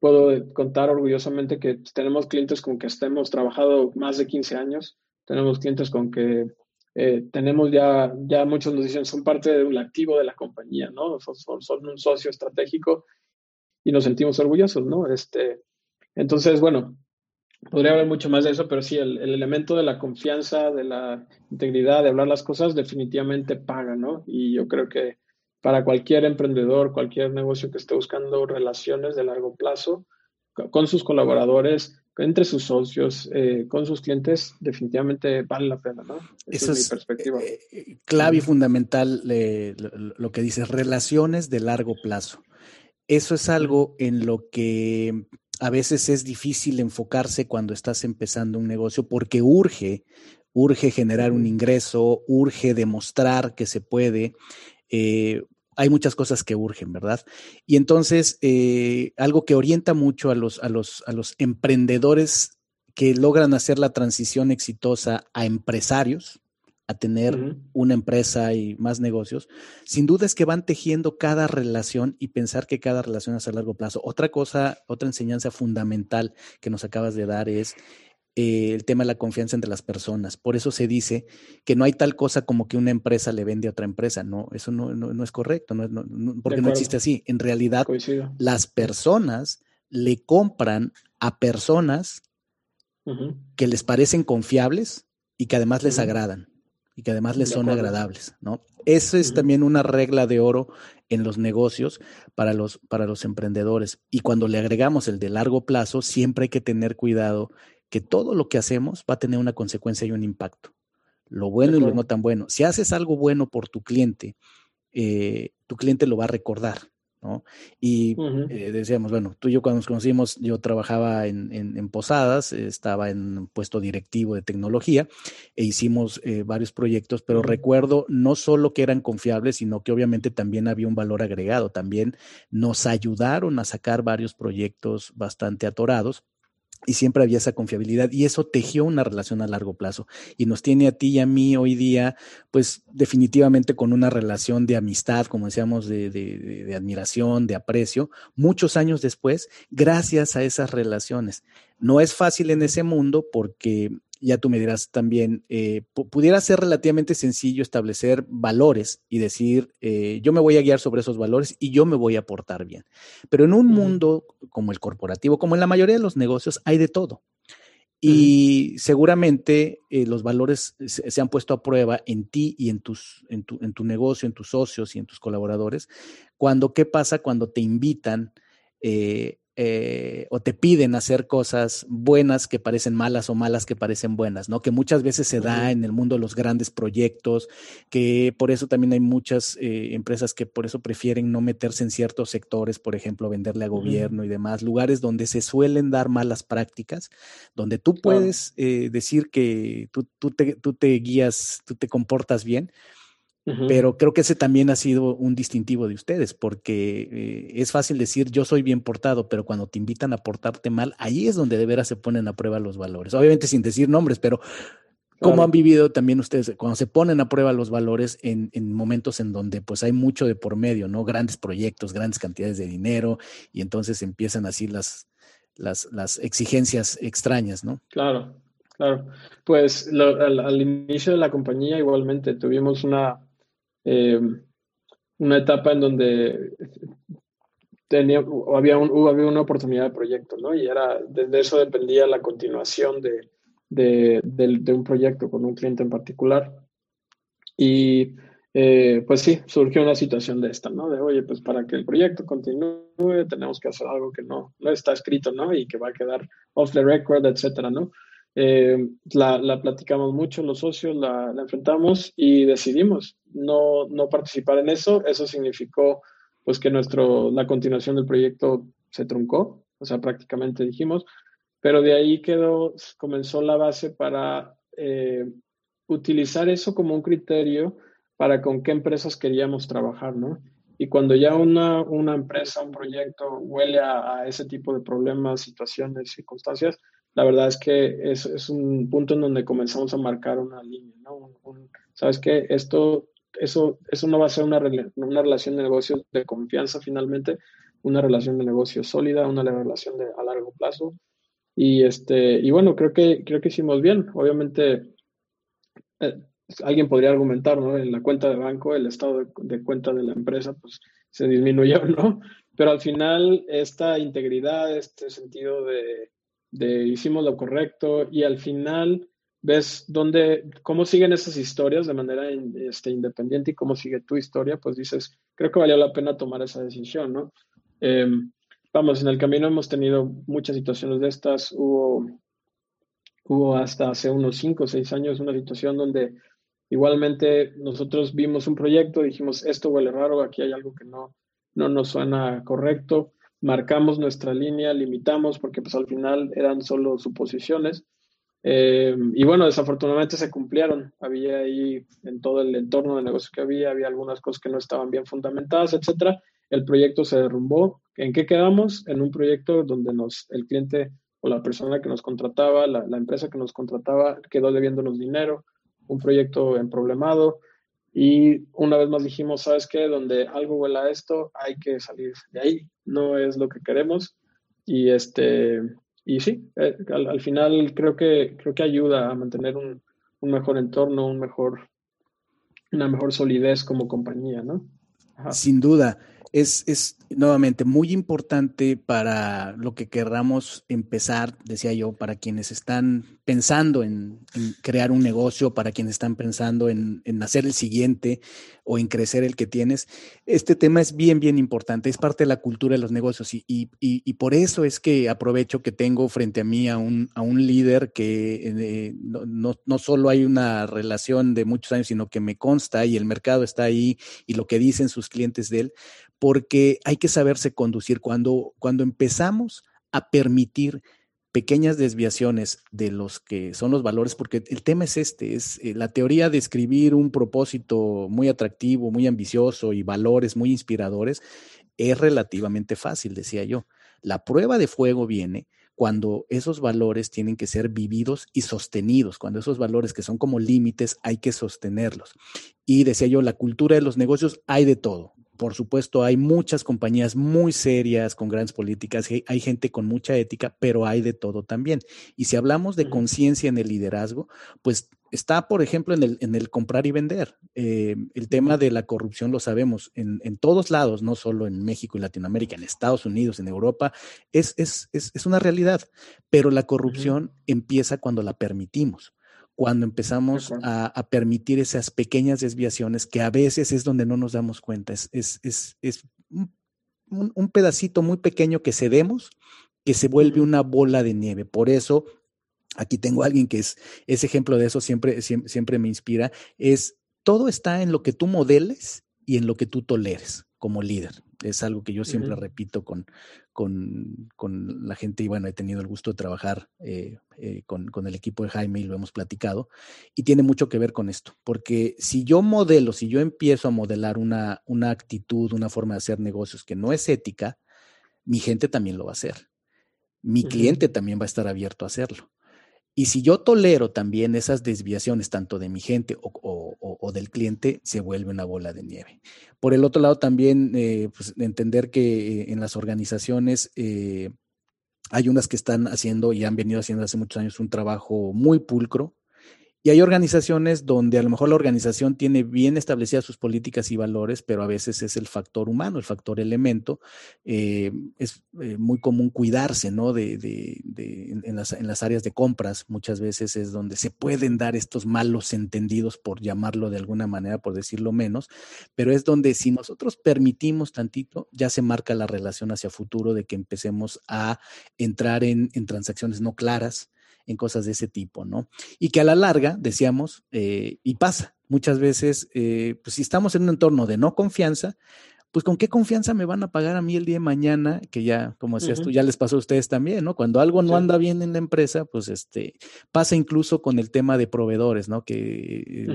puedo contar orgullosamente que tenemos clientes con que hemos trabajado más de 15 años, tenemos clientes con que eh, tenemos ya, ya muchos nos dicen, son parte de un activo de la compañía, ¿no? Son, son, un socio estratégico y nos sentimos orgullosos, ¿no? Este, entonces, bueno, podría hablar mucho más de eso, pero sí, el, el, elemento de la confianza, de la integridad, de hablar las cosas, definitivamente paga, ¿no? Y yo creo que para cualquier emprendedor, cualquier negocio que esté buscando relaciones de largo plazo con sus colaboradores, entre sus socios, eh, con sus clientes, definitivamente vale la pena, ¿no? Esa es, mi perspectiva. Eh, eh, clave y fundamental lo, lo, que dices, relaciones de largo plazo. Eso es algo en lo que a veces es difícil enfocarse cuando estás empezando un negocio porque urge, urge generar un ingreso, urge demostrar que se puede. Eh, hay muchas cosas que urgen, ¿verdad? Y entonces, eh, algo que orienta mucho a los, a, los, a los emprendedores que logran hacer la transición exitosa a empresarios, a tener una empresa y más negocios, sin duda es que van tejiendo cada relación y pensar que cada relación es a largo plazo. Otra cosa, otra enseñanza fundamental que nos acabas de dar es eh, el tema de la confianza entre las personas. Por eso se dice que no hay tal cosa como que una empresa le vende a otra empresa. No, eso no, no, es correcto, no, porque no existe así. En realidad, las personas le compran a personas que les parecen confiables y que además les agradan y que además les son agradables, ¿no? Eso es también una regla de oro en los negocios para los, para los emprendedores. Y cuando le agregamos el de largo plazo, siempre hay que tener cuidado que todo lo que hacemos va a tener una consecuencia y un impacto. Lo bueno y lo no tan bueno. Si haces algo bueno por tu cliente, eh, tu cliente lo va a recordar, ¿no? Y eh, decíamos, bueno, tú y yo cuando nos conocimos, yo trabajaba en, Posadas, estaba en un puesto directivo de tecnología e hicimos eh, varios proyectos, pero recuerdo no solo que eran confiables, sino que obviamente también había un valor agregado. También nos ayudaron a sacar varios proyectos bastante atorados y siempre había esa confiabilidad y eso tejió una relación a largo plazo y nos tiene a ti y a mí hoy día pues definitivamente con una relación de amistad, como decíamos, de, de, de admiración, de aprecio, muchos años después, gracias a esas relaciones. No es fácil en ese mundo porque ya tú me dirás también, eh, pudiera ser relativamente sencillo establecer valores y decir, eh, yo me voy a guiar sobre esos valores y yo me voy a portar bien. Pero en un mundo como el corporativo, como en la mayoría de los negocios, hay de todo. Y seguramente eh, los valores se, han puesto a prueba en ti y en, tus, en, tu, en tu negocio, en tus socios y en tus colaboradores. Cuando, ¿qué pasa cuando te invitan eh, o te piden hacer cosas buenas que parecen malas o malas que parecen buenas, ¿no? Que muchas veces se da en el mundo de los grandes proyectos, que por eso también hay muchas eh, empresas que por eso prefieren no meterse en ciertos sectores, por ejemplo, venderle a gobierno y demás, lugares donde se suelen dar malas prácticas, donde tú puedes eh, decir que tú, tú, te, tú te guías, tú te comportas bien, pero creo que ese también ha sido un distintivo de ustedes, porque eh, es fácil decir yo soy bien portado, pero cuando te invitan a portarte mal, ahí es donde de veras se ponen a prueba los valores. Obviamente sin decir nombres, pero ¿cómo han vivido también ustedes cuando se ponen a prueba los valores en, en, momentos en donde pues hay mucho de por medio, ¿no? Grandes proyectos, grandes cantidades de dinero, y entonces empiezan así las, las, las exigencias extrañas, ¿no? Claro, claro. Pues al inicio de la compañía igualmente tuvimos una eh, una etapa en donde tenía, había, un, había una oportunidad de proyecto, ¿no? Y era, de, eso dependía la continuación de, de, un proyecto con un cliente en particular. Y eh, pues sí, surgió una situación de esta, ¿no? De, oye, pues para que el proyecto continúe tenemos que hacer algo que no, no está escrito, ¿no? Y que va a quedar off the record, etcétera, ¿no? Eh, la, la, platicamos mucho los socios, la, enfrentamos y decidimos no, no participar en eso. Eso significó pues que nuestro, la continuación del proyecto se truncó, o sea, prácticamente dijimos, pero de ahí quedó, comenzó la base para eh, utilizar eso como un criterio para con qué empresas queríamos trabajar, ¿no? Y cuando ya una, una empresa, un proyecto huele a, ese tipo de problemas, situaciones, circunstancias, la verdad es que es, es, un punto en donde comenzamos a marcar una línea, ¿no? ¿Sabes qué? Esto eso, eso no va a ser una, una relación de negocio de confianza finalmente, una relación de negocio sólida, una relación de, a largo plazo. Y, este, y bueno, creo que, creo que hicimos bien. Obviamente, eh, alguien podría argumentar, ¿no? En la cuenta de banco, el estado de, cuenta de la empresa, pues se disminuyó, ¿no? Pero al final, esta integridad, este sentido de, de hicimos lo correcto y al final ves dónde, cómo siguen esas historias de manera este, independiente y cómo sigue tu historia, pues dices, creo que valió la pena tomar esa decisión, ¿no? Em, vamos, en el camino hemos tenido muchas situaciones de estas, hubo, hubo hasta hace unos cinco o seis años una situación donde igualmente nosotros vimos un proyecto, dijimos, esto huele raro, aquí hay algo que no, no nos suena correcto, marcamos nuestra línea, limitamos, porque pues al final eran solo suposiciones. Eh, y bueno, desafortunadamente se cumplieron. Había ahí en todo el entorno de negocio que había, había algunas cosas que no estaban bien fundamentadas, etcétera. El proyecto se derrumbó. ¿En qué quedamos? En un proyecto donde nos, el cliente o la persona que nos contrataba, la, empresa que nos contrataba, quedó debiéndonos dinero. Un proyecto en problemado. Y una vez más dijimos, ¿sabes qué? Donde algo huela a esto, hay que salir de ahí. No es lo que queremos. Y este, y sí, eh, al, final creo que, creo que ayuda a mantener un, un, mejor entorno, un mejor, una mejor solidez como compañía, ¿no? Sin duda es, es nuevamente muy importante para lo que querramos empezar, decía yo, para quienes están pensando en, crear un negocio, para quienes están pensando en, en, hacer el siguiente o en crecer el que tienes. Este tema es bien, bien importante, es parte de la cultura de los negocios y, y, y, por eso es que aprovecho que tengo frente a mí a un, a un líder que eh, no, no, no solo hay una relación de muchos años, sino que me consta y el mercado está ahí y lo que dicen sus clientes de él, porque hay que saberse conducir. Cuando, cuando empezamos a permitir pequeñas desviaciones de los que son los valores, porque el tema es este, es eh, la teoría de escribir un propósito muy atractivo, muy ambicioso y valores muy inspiradores, es relativamente fácil, decía yo. La prueba de fuego viene cuando esos valores tienen que ser vividos y sostenidos, cuando esos valores que son como límites hay que sostenerlos. Y decía yo, la cultura de los negocios hay de todo. Por supuesto, hay muchas compañías muy serias con grandes políticas, hay gente con mucha ética, pero hay de todo también. Y si hablamos de conciencia en el liderazgo, pues está, por ejemplo, en el, en el comprar y vender. Eh, el tema de la corrupción lo sabemos en, en, todos lados, no solo en México y Latinoamérica, en Estados Unidos, en Europa, es, es, es, es una realidad, pero la corrupción empieza cuando la permitimos cuando empezamos a, permitir esas pequeñas desviaciones que a veces es donde no nos damos cuenta. Es, es, es, es un, un, pedacito muy pequeño que cedemos que se vuelve una bola de nieve. Por eso, aquí tengo a alguien que es, ese ejemplo de eso, siempre, siempre, siempre me inspira, es todo está en lo que tú modeles y en lo que tú toleres como líder. Es algo que yo siempre repito con, con, con, la gente y bueno, he tenido el gusto de trabajar eh, eh, con, con, el equipo de Jaime y lo hemos platicado. Y tiene mucho que ver con esto, porque si yo modelo, si yo empiezo a modelar una, una actitud, una forma de hacer negocios que no es ética, mi gente también lo va a hacer. Mi cliente también va a estar abierto a hacerlo. Y si yo tolero también esas desviaciones, tanto de mi gente o, del cliente, se vuelve una bola de nieve. Por el otro lado, también eh, pues, entender que eh, en las organizaciones eh, hay unas que están haciendo y han venido haciendo hace muchos años un trabajo muy pulcro, y hay organizaciones donde a lo mejor la organización tiene bien establecidas sus políticas y valores, pero a veces es el factor humano, el factor elemento. Eh, es eh, muy común cuidarse, ¿no? De, de, de en, las, en, las, áreas de compras, muchas veces es donde se pueden dar estos malos entendidos, por llamarlo de alguna manera, por decirlo menos, pero es donde si nosotros permitimos tantito, ya se marca la relación hacia futuro de que empecemos a entrar en, en transacciones no claras, en cosas de ese tipo, ¿no? Y que a la larga, decíamos, eh, y pasa muchas veces, eh, pues si estamos en un entorno de no confianza, pues con qué confianza me van a pagar a mí el día de mañana, que ya, como decías tú, ya les pasó a ustedes también, ¿no? Cuando algo no anda bien en la empresa, pues este, pasa incluso con el tema de proveedores, ¿no? Que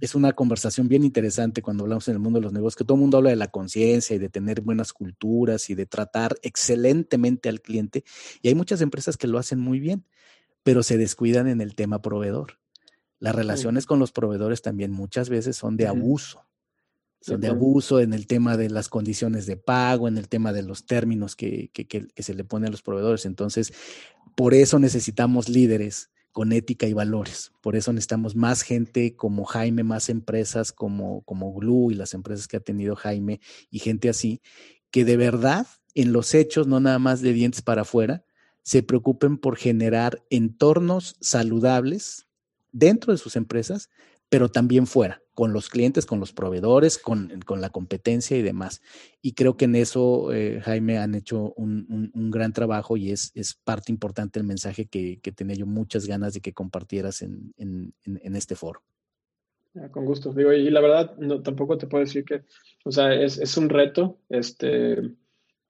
es una conversación bien interesante cuando hablamos en el mundo de los negocios, que todo el mundo habla de la conciencia y de tener buenas culturas y de tratar excelentemente al cliente, y hay muchas empresas que lo hacen muy bien pero se descuidan en el tema proveedor. Las relaciones con los proveedores también muchas veces son de abuso. de abuso en el tema de las condiciones de pago, en el tema de los términos que, que, se le pone a los proveedores. Entonces, por eso necesitamos líderes con ética y valores. Por eso necesitamos más gente como Jaime, más empresas como, como Glue y las empresas que ha tenido Jaime y gente así, que de verdad en los hechos, no nada más de dientes para afuera, se preocupen por generar entornos saludables dentro de sus empresas, pero también fuera, con los clientes, con los proveedores, con, la competencia y demás. Y creo que en eso, eh, Jaime, han hecho un, gran trabajo y es, es parte importante el mensaje que, que, tenía yo muchas ganas de que compartieras en, este foro. Ah, con gusto. Digo, y la verdad, tampoco te puedo decir que, o sea, es, es un reto, este,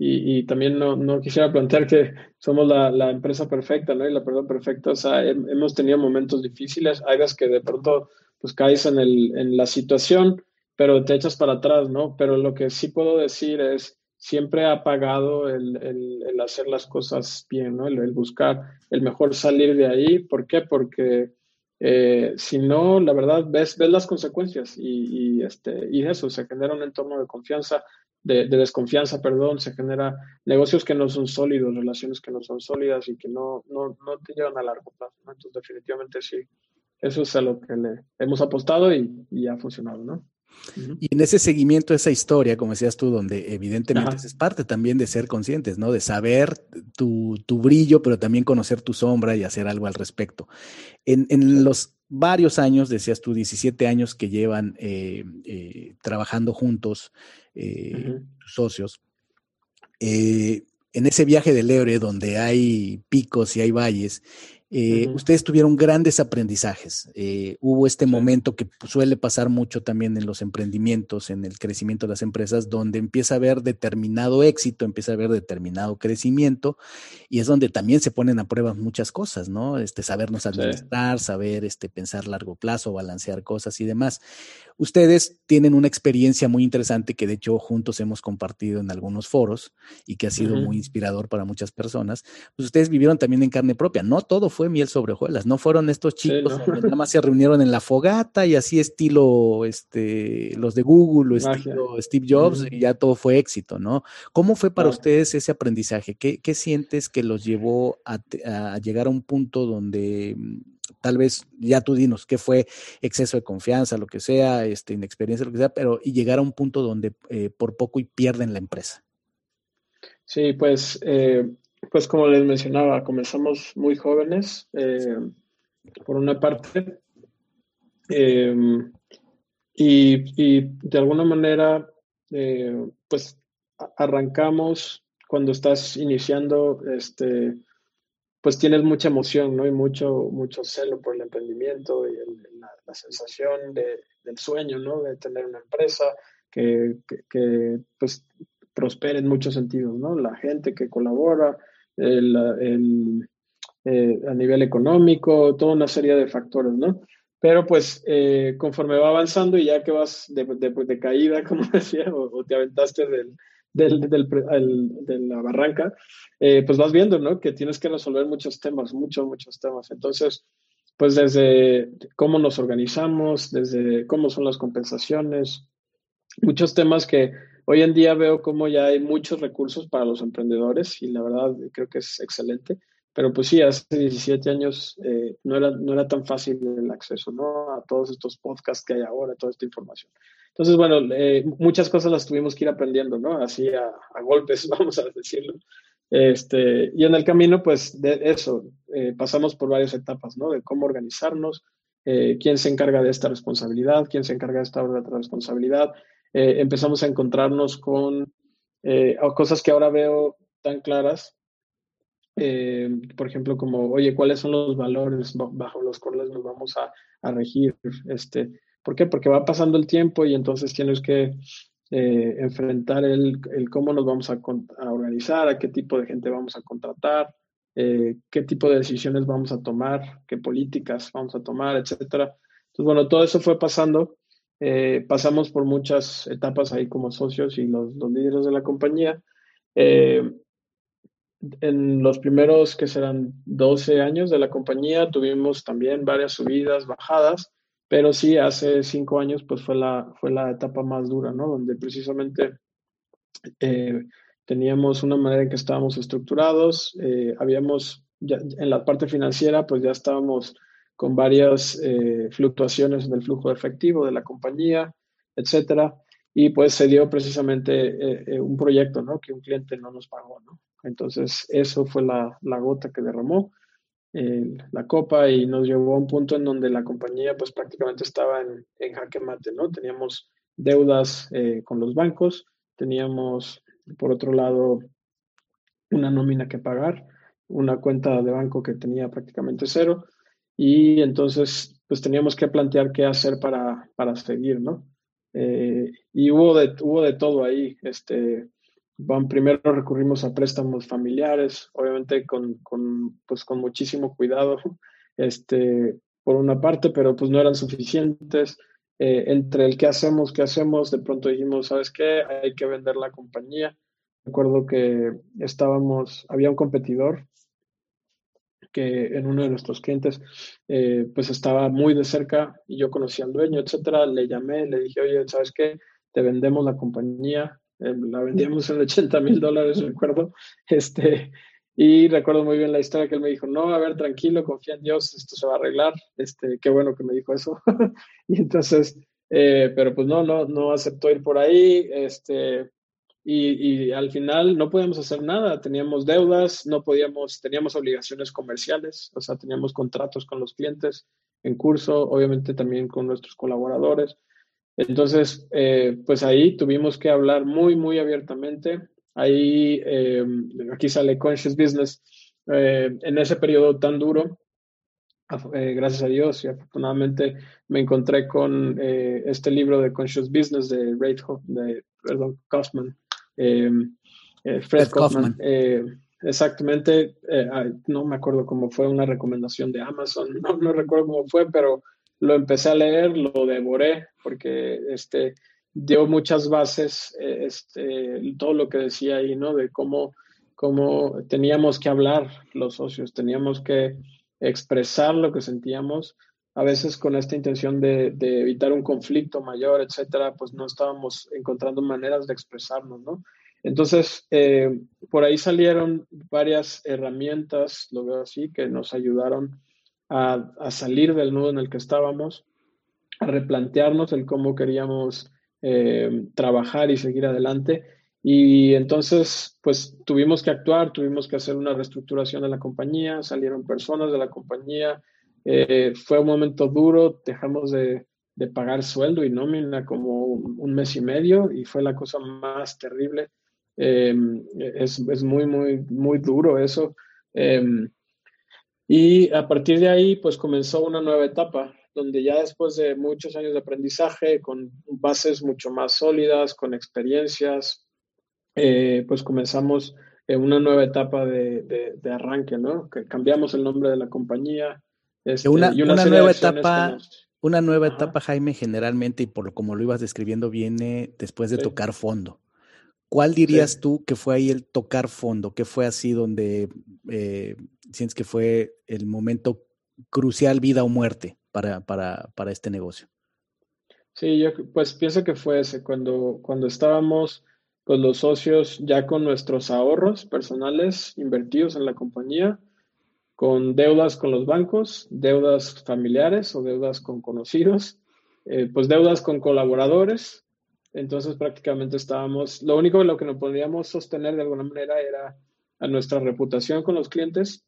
y, también no, no, quisiera plantear que somos la, empresa perfecta, ¿no? Y la perdón perfecta, o sea, hemos tenido momentos difíciles, hay veces que de pronto pues caes en, el, en la situación, pero te echas para atrás, ¿no? Pero lo que sí puedo decir es, siempre ha pagado el, el, hacer las cosas bien, ¿no? El, buscar el mejor salir de ahí. ¿Por qué? Porque eh, si no, la verdad, ves, ves las consecuencias y, este, y eso, se genera un entorno de confianza de, desconfianza, perdón, se genera negocios que no son sólidos, relaciones que no son sólidas y que no, no, no te llevan a largo plazo. Entonces, definitivamente sí, eso es a lo que le hemos apostado y, y ha funcionado, ¿no? Y en ese seguimiento, esa historia, como decías tú, donde evidentemente es parte también de ser conscientes, ¿no? De saber tu, tu, brillo, pero también conocer tu sombra y hacer algo al respecto. En, en los varios años, decías tú, 17 años que llevan eh, eh, trabajando juntos, eh, socios. en ese viaje del Ebre, donde hay picos y hay valles, eh, ustedes tuvieron grandes aprendizajes. Eh, hubo este momento que suele pasar mucho también en los emprendimientos, en el crecimiento de las empresas, donde empieza a haber determinado éxito, empieza a haber determinado crecimiento, y es donde también se ponen a prueba muchas cosas, ¿no? Este, sabernos administrar, saber este, pensar largo plazo, balancear cosas y demás. Ustedes tienen una experiencia muy interesante que de hecho juntos hemos compartido en algunos foros y que ha sido muy inspirador para muchas personas. Pues ustedes vivieron también en carne propia. No todo fue miel sobre hojuelas, no fueron estos chicos que nada más se reunieron en la fogata y así estilo este, los de Google o estilo Steve Jobs y ya todo fue éxito, ¿no? ¿Cómo fue para ustedes ese aprendizaje? ¿Qué, sientes que los llevó a, a llegar a un punto donde tal vez ya tú dinos qué fue exceso de confianza, lo que sea, este, inexperiencia, lo que sea, pero y llegar a un punto donde eh, por poco y pierden la empresa. Sí, pues, eh, pues como les mencionaba, comenzamos muy jóvenes, eh, por una parte, em, y, y, de alguna manera, pues arrancamos cuando estás iniciando este, pues tienes mucha emoción, ¿no? Y mucho, mucho celo por el emprendimiento y la, sensación de, del sueño, ¿no? De tener una empresa que, que, pues prospere en muchos sentidos, ¿no? La gente que colabora, el, eh, a nivel económico, toda una serie de factores, ¿no? Pero pues eh, conforme va avanzando y ya que vas de, de, caída, como decía, o te aventaste del, del, del, de la barranca, eh, pues vas viendo, ¿no? Que tienes que resolver muchos temas, muchos, muchos temas. Entonces, pues desde cómo nos organizamos, desde cómo son las compensaciones, muchos temas que hoy en día veo como ya hay muchos recursos para los emprendedores y la verdad creo que es excelente. Pero pues sí, hace 17 años eh, no, era, no era tan fácil el acceso ¿no? a todos estos podcasts que hay ahora, toda esta información. Entonces, bueno, eh, muchas cosas las tuvimos que ir aprendiendo, ¿no? Así a, golpes, vamos a decirlo. Este, y en el camino, pues, de eso, eh, pasamos por varias etapas, ¿no? De cómo organizarnos, eh, quién se encarga de esta responsabilidad, quién se encarga de esta otra responsabilidad. Empezamos a encontrarnos con cosas que ahora veo tan claras, por ejemplo, como, oye, ¿cuáles son los valores bajo los cuales nos vamos a, a regir? Este, ¿Por qué? Porque va pasando el tiempo y entonces tienes que eh, enfrentar el, cómo nos vamos a, organizar, a qué tipo de gente vamos a contratar, eh, qué tipo de decisiones vamos a tomar, qué políticas vamos a tomar, etcétera. Entonces, bueno, todo eso fue pasando. Eh, pasamos por muchas etapas ahí como socios y los, los líderes de la compañía. en los primeros que serán 12 años de la compañía tuvimos también varias subidas, bajadas Pero sí, hace cinco años, pues fue la, fue la etapa más dura, ¿no? Donde precisamente eh, teníamos una manera en que estábamos estructurados, eh, habíamos, ya, en la parte financiera, pues ya estábamos con varias eh, fluctuaciones en el flujo de efectivo de la compañía, etcétera. Y pues se dio precisamente un proyecto, ¿no? Que un cliente no nos pagó, ¿no? Entonces, eso fue la, la gota que derramó la copa y nos llevó a un punto en donde la compañía pues prácticamente estaba en, en jaque mate, ¿no? Teníamos deudas eh, con los bancos, teníamos por otro lado una nómina que pagar, una cuenta de banco que tenía prácticamente cero y entonces pues teníamos que plantear qué hacer para, para seguir, ¿no? Eh, y hubo de, hubo de todo ahí, este, primero recurrimos a préstamos familiares, obviamente con, con, pues, con muchísimo cuidado, este, por una parte, pero pues no eran suficientes. Eh, entre el qué hacemos, qué hacemos, de pronto dijimos, ¿sabes qué? Hay que vender la compañía. Recuerdo que estábamos, había un competidor que en uno de nuestros clientes, eh, pues estaba muy de cerca y yo conocía al dueño, etcétera. Le llamé, le dije, oye, ¿sabes qué? Te vendemos la compañía, eh, la vendíamos en 80 mil dólares, recuerdo. Este, y recuerdo muy bien la historia que él me dijo, no, a ver, tranquilo, confía en Dios, esto se va a arreglar. Este, qué bueno que me dijo eso. y entonces, eh, pero pues no, no, no aceptó ir por ahí. Este, y, al final no podíamos hacer nada, teníamos deudas, no podíamos, teníamos obligaciones comerciales, o sea, teníamos contratos con los clientes en curso, obviamente también con nuestros colaboradores. Entonces, eh, pues ahí tuvimos que hablar muy, muy abiertamente. Ahí, eh, aquí sale Conscious Business. Eh, en ese periodo tan duro, gracias a Dios y afortunadamente me encontré con este libro de Conscious Business de Ray de, perdón, Kaufman, Fred, Kaufman. exactamente, no me acuerdo cómo fue una recomendación de Amazon, no, no recuerdo cómo fue, pero lo empecé a leer, lo devoré, porque este, dio muchas bases, eh, este, todo lo que decía ahí, ¿no? De cómo, cómo teníamos que hablar los socios, teníamos que expresar lo que sentíamos, a veces con esta intención de, evitar un conflicto mayor, etcétera, pues no estábamos encontrando maneras de expresarnos, ¿no? Entonces, eh, por ahí salieron varias herramientas, lo veo así, que nos ayudaron a, salir del nudo en el que estábamos, a replantearnos el cómo queríamos eh, trabajar y seguir adelante. Y entonces, pues tuvimos que actuar, tuvimos que hacer una reestructuración de la compañía, salieron personas de la compañía, eh, fue un momento duro, dejamos de, pagar sueldo y nómina como un, mes y medio y fue la cosa más terrible. Eh, es, es, muy, muy, muy duro eso. Y a partir de ahí, pues comenzó una nueva etapa, donde ya después de muchos años de aprendizaje, con bases mucho más sólidas, con experiencias, eh, pues comenzamos una nueva etapa de, de, arranque, ¿no? Que cambiamos el nombre de la compañía. Este, una, y una, nueva etapa, una nueva etapa, Jaime, generalmente, y por como lo ibas describiendo, viene después de tocar fondo. ¿Cuál dirías tú que fue ahí el tocar fondo? ¿Qué fue así donde eh, sientes que fue el momento crucial, vida o muerte, para, para, para este negocio? Sí, yo pues pienso que fue ese, cuando, cuando estábamos pues los socios ya con nuestros ahorros personales invertidos en la compañía, con deudas con los bancos, deudas familiares o deudas con conocidos, eh, pues deudas con colaboradores. Entonces prácticamente estábamos, lo único en lo que nos podíamos sostener de alguna manera era a nuestra reputación con los clientes,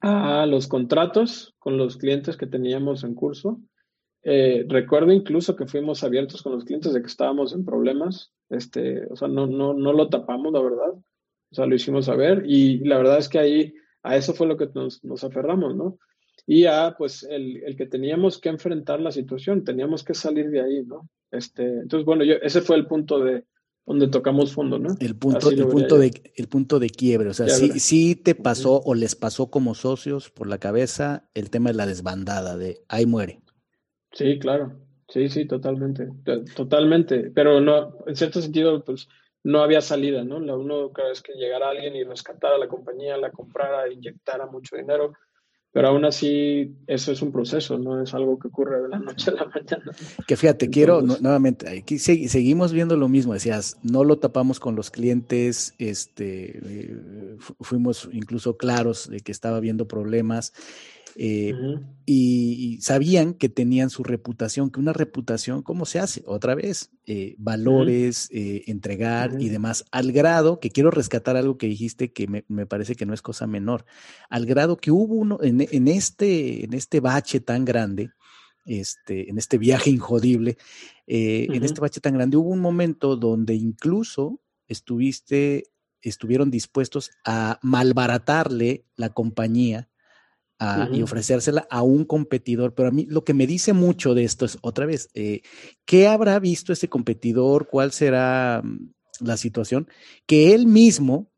a los contratos con los clientes que teníamos en curso. Eh, recuerdo incluso que fuimos abiertos con los clientes de que estábamos en problemas, este, o sea, no, no, no lo tapamos, la verdad, o sea, lo hicimos saber y la verdad es que ahí a eso fue lo que nos, nos aferramos, ¿no? Y a, pues, el, el, que teníamos que enfrentar la situación, teníamos que salir de ahí, ¿no? Este, entonces, bueno, yo, ese fue el punto de donde tocamos fondo, ¿no? El punto, el punto, de, el punto de quiebre. O sea, sí, sí, te pasó o les pasó como socios por la cabeza el tema de la desbandada, de ahí muere. Sí, claro. Sí, sí, totalmente. Totalmente. Pero no, en cierto sentido, pues no había salida, ¿no? La uno cada vez que llegara alguien y rescatara la compañía, la comprara, inyectara mucho dinero, pero aún así eso es un proceso, no es algo que ocurre de la noche a la mañana. Que fíjate, quiero nuevamente, aquí seguimos viendo lo mismo, decías, no lo tapamos con los clientes, este, eh, fuimos incluso claros de que estaba habiendo problemas. Eh, y, sabían que tenían su reputación, que una reputación, ¿cómo se hace? Otra vez, eh, valores, eh, entregar y demás, al grado que quiero rescatar algo que dijiste que me, parece que no es cosa menor, al grado que hubo uno en, este, en este bache tan grande, este, en este viaje injodible, en este bache tan grande, hubo un momento donde incluso estuviste, estuvieron dispuestos a malbaratarle la compañía y ofrecérsela a un competidor. Pero a mí lo que me dice mucho de esto es, otra vez, eh, ¿qué habrá visto ese competidor? ¿Cuál será mm, la situación? Que él mismo,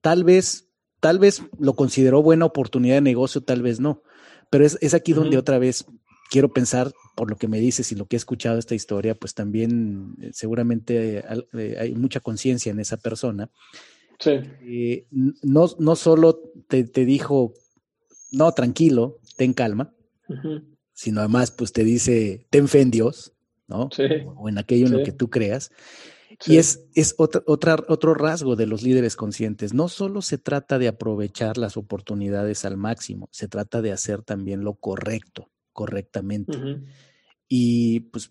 tal vez, tal vez lo consideró buena oportunidad de negocio, tal vez no. Pero es, aquí donde otra vez quiero pensar, por lo que me dices y lo que he escuchado esta historia, pues también eh, seguramente eh, hay mucha conciencia en esa persona. Sí. no, no solo te, te, dijo no, tranquilo, ten calma, sino además, pues te dice, ten fe en Dios, ¿no? Sí. O en aquello en lo que tú creas. Y es, es otra, otra, otro rasgo de los líderes conscientes. No solo se trata de aprovechar las oportunidades al máximo, se trata de hacer también lo correcto, correctamente. Y pues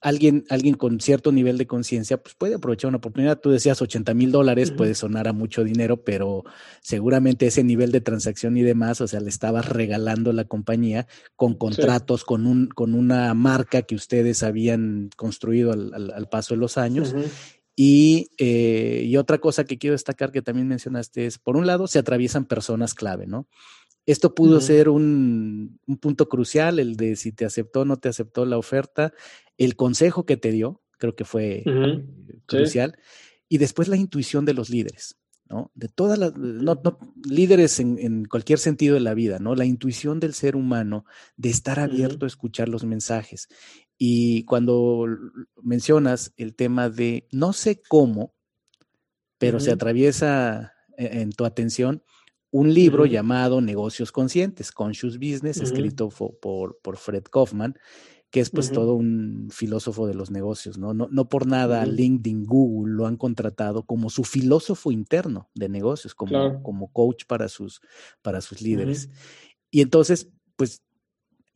alguien, alguien con cierto nivel de conciencia, pues puede aprovechar una oportunidad. Tú decías 80 mil dólares, puede sonar a mucho dinero, pero seguramente ese nivel de transacción y demás, o sea, le estabas regalando la compañía con contratos, con, un, con una marca que ustedes habían construido al, paso de los años. Y, eh, y, otra cosa que quiero destacar que también mencionaste es, por un lado, se atraviesan personas clave, ¿no? Esto pudo ser un, punto crucial, el de si te aceptó o no te aceptó la oferta, el consejo que te dio, creo que fue eh, crucial, y después la intuición de los líderes, ¿no? De todas las, no, líderes en, cualquier sentido de la vida, ¿no? La intuición del ser humano de estar abierto a escuchar los mensajes. Y cuando mencionas el tema de no sé cómo, pero se atraviesa e, en tu atención, un libro llamado Negocios Conscientes, Conscious Business, escrito por, por, Fred Kaufman, que es pues todo un filósofo de los negocios, ¿no? No, no por nada LinkedIn, Google lo han contratado como su filósofo interno de negocios, como, como coach para sus, para sus líderes. Y entonces, pues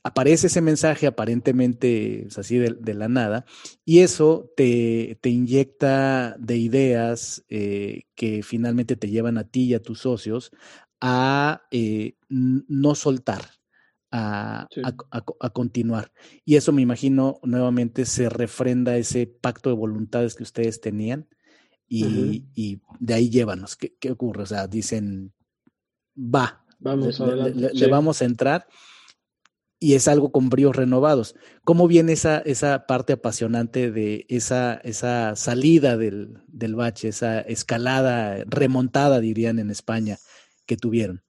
aparece ese mensaje aparentemente pues, así de, la nada y eso te, te inyecta de ideas eh, que finalmente te llevan a ti y a tus socios a eh, no soltar, a, continuar. Y eso me imagino nuevamente se refrenda ese pacto de voluntades que ustedes tenían y, de ahí llévanos. ¿Qué, ocurre? O sea, dicen, va, vamos le, vamos a entrar y es algo con bríos renovados. ¿Cómo viene esa, esa parte apasionante de esa, esa salida del, del bache, esa escalada remontada, dirían en España? Que tuvieron.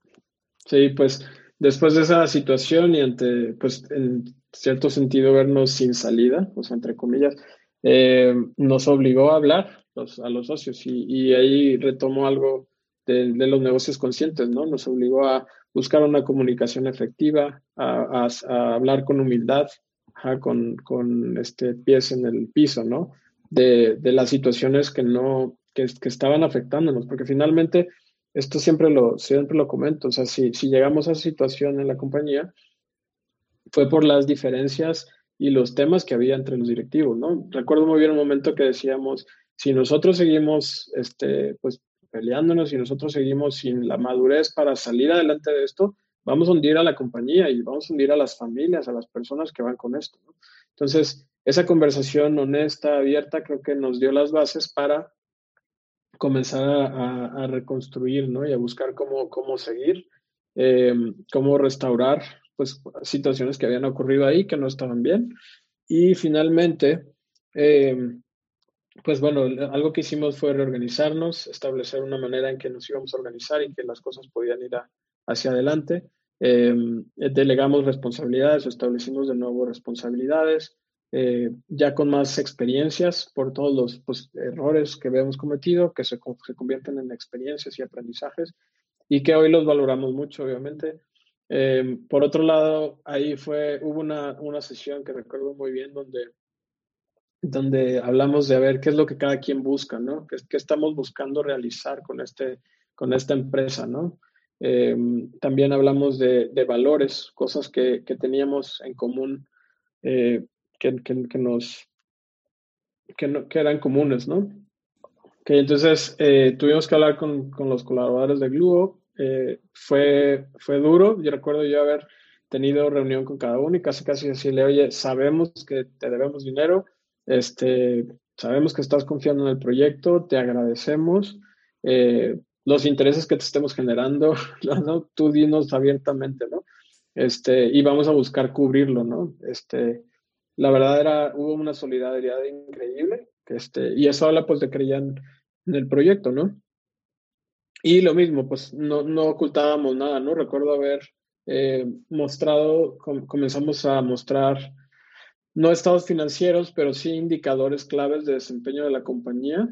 Sí, pues después de esa situación y ante, pues en cierto sentido, vernos sin salida, pues entre comillas, eh, nos obligó a hablar a los socios y, ahí retomó algo de, los negocios conscientes, ¿no? Nos obligó a buscar una comunicación efectiva, a, hablar con humildad, con, este, pies en el piso, ¿no? De, las situaciones que no, que estaban afectándonos, porque finalmente esto siempre lo, siempre lo comento, o sea, si, si llegamos a esa situación en la compañía, fue por las diferencias y los temas que había entre los directivos, ¿no? Recuerdo muy bien un momento que decíamos, si nosotros seguimos, este, pues, peleándonos, y nosotros seguimos sin la madurez para salir adelante de esto, vamos a hundir a la compañía y vamos a hundir a las familias, a las personas que van con esto, ¿no? Entonces, esa conversación honesta, abierta, creo que nos dio las bases para comenzar a, reconstruir, ¿no? Y a buscar cómo, cómo seguir, eh, cómo restaurar, pues, situaciones que habían ocurrido ahí que no estaban bien. Y finalmente, eh, pues bueno, algo que hicimos fue reorganizarnos, establecer una manera en que nos íbamos a organizar y que las cosas podían ir hacia adelante. Eh, delegamos responsabilidades, establecimos de nuevo responsabilidades, eh, ya con más experiencias por todos los pues, errores que habíamos cometido, que se, se, convierten en experiencias y aprendizajes y que hoy los valoramos mucho, obviamente. Eh, por otro lado, ahí fue, hubo una, una sesión que recuerdo muy bien donde, donde hablamos de a ver qué es lo que cada quien busca, ¿no? ¿Qué, qué estamos buscando realizar con, este, con esta empresa, ¿no? Eh, también hablamos de, de, valores, cosas que, que, teníamos en común, eh, que, que, nos, que, no, que eran comunes, ¿no? Okay, entonces eh, tuvimos que hablar con, con, los colaboradores de Gluo. Eh, fue, fue duro. Yo recuerdo yo haber tenido reunión con cada uno y casi casi decirle, oye, sabemos que te debemos dinero, este, sabemos que estás confiando en el proyecto, te agradecemos. Eh, los intereses que te estemos generando, ¿no? tú dinos abiertamente, ¿no? Este, y vamos a buscar cubrirlo, ¿no? Este, la verdad era, hubo una solidaridad increíble, este, y eso habla pues de creían en el proyecto, ¿no? Y lo mismo, pues no, no ocultábamos nada, ¿no? Recuerdo haber eh, mostrado, com comenzamos a mostrar no estados financieros, pero sí indicadores claves de desempeño de la compañía,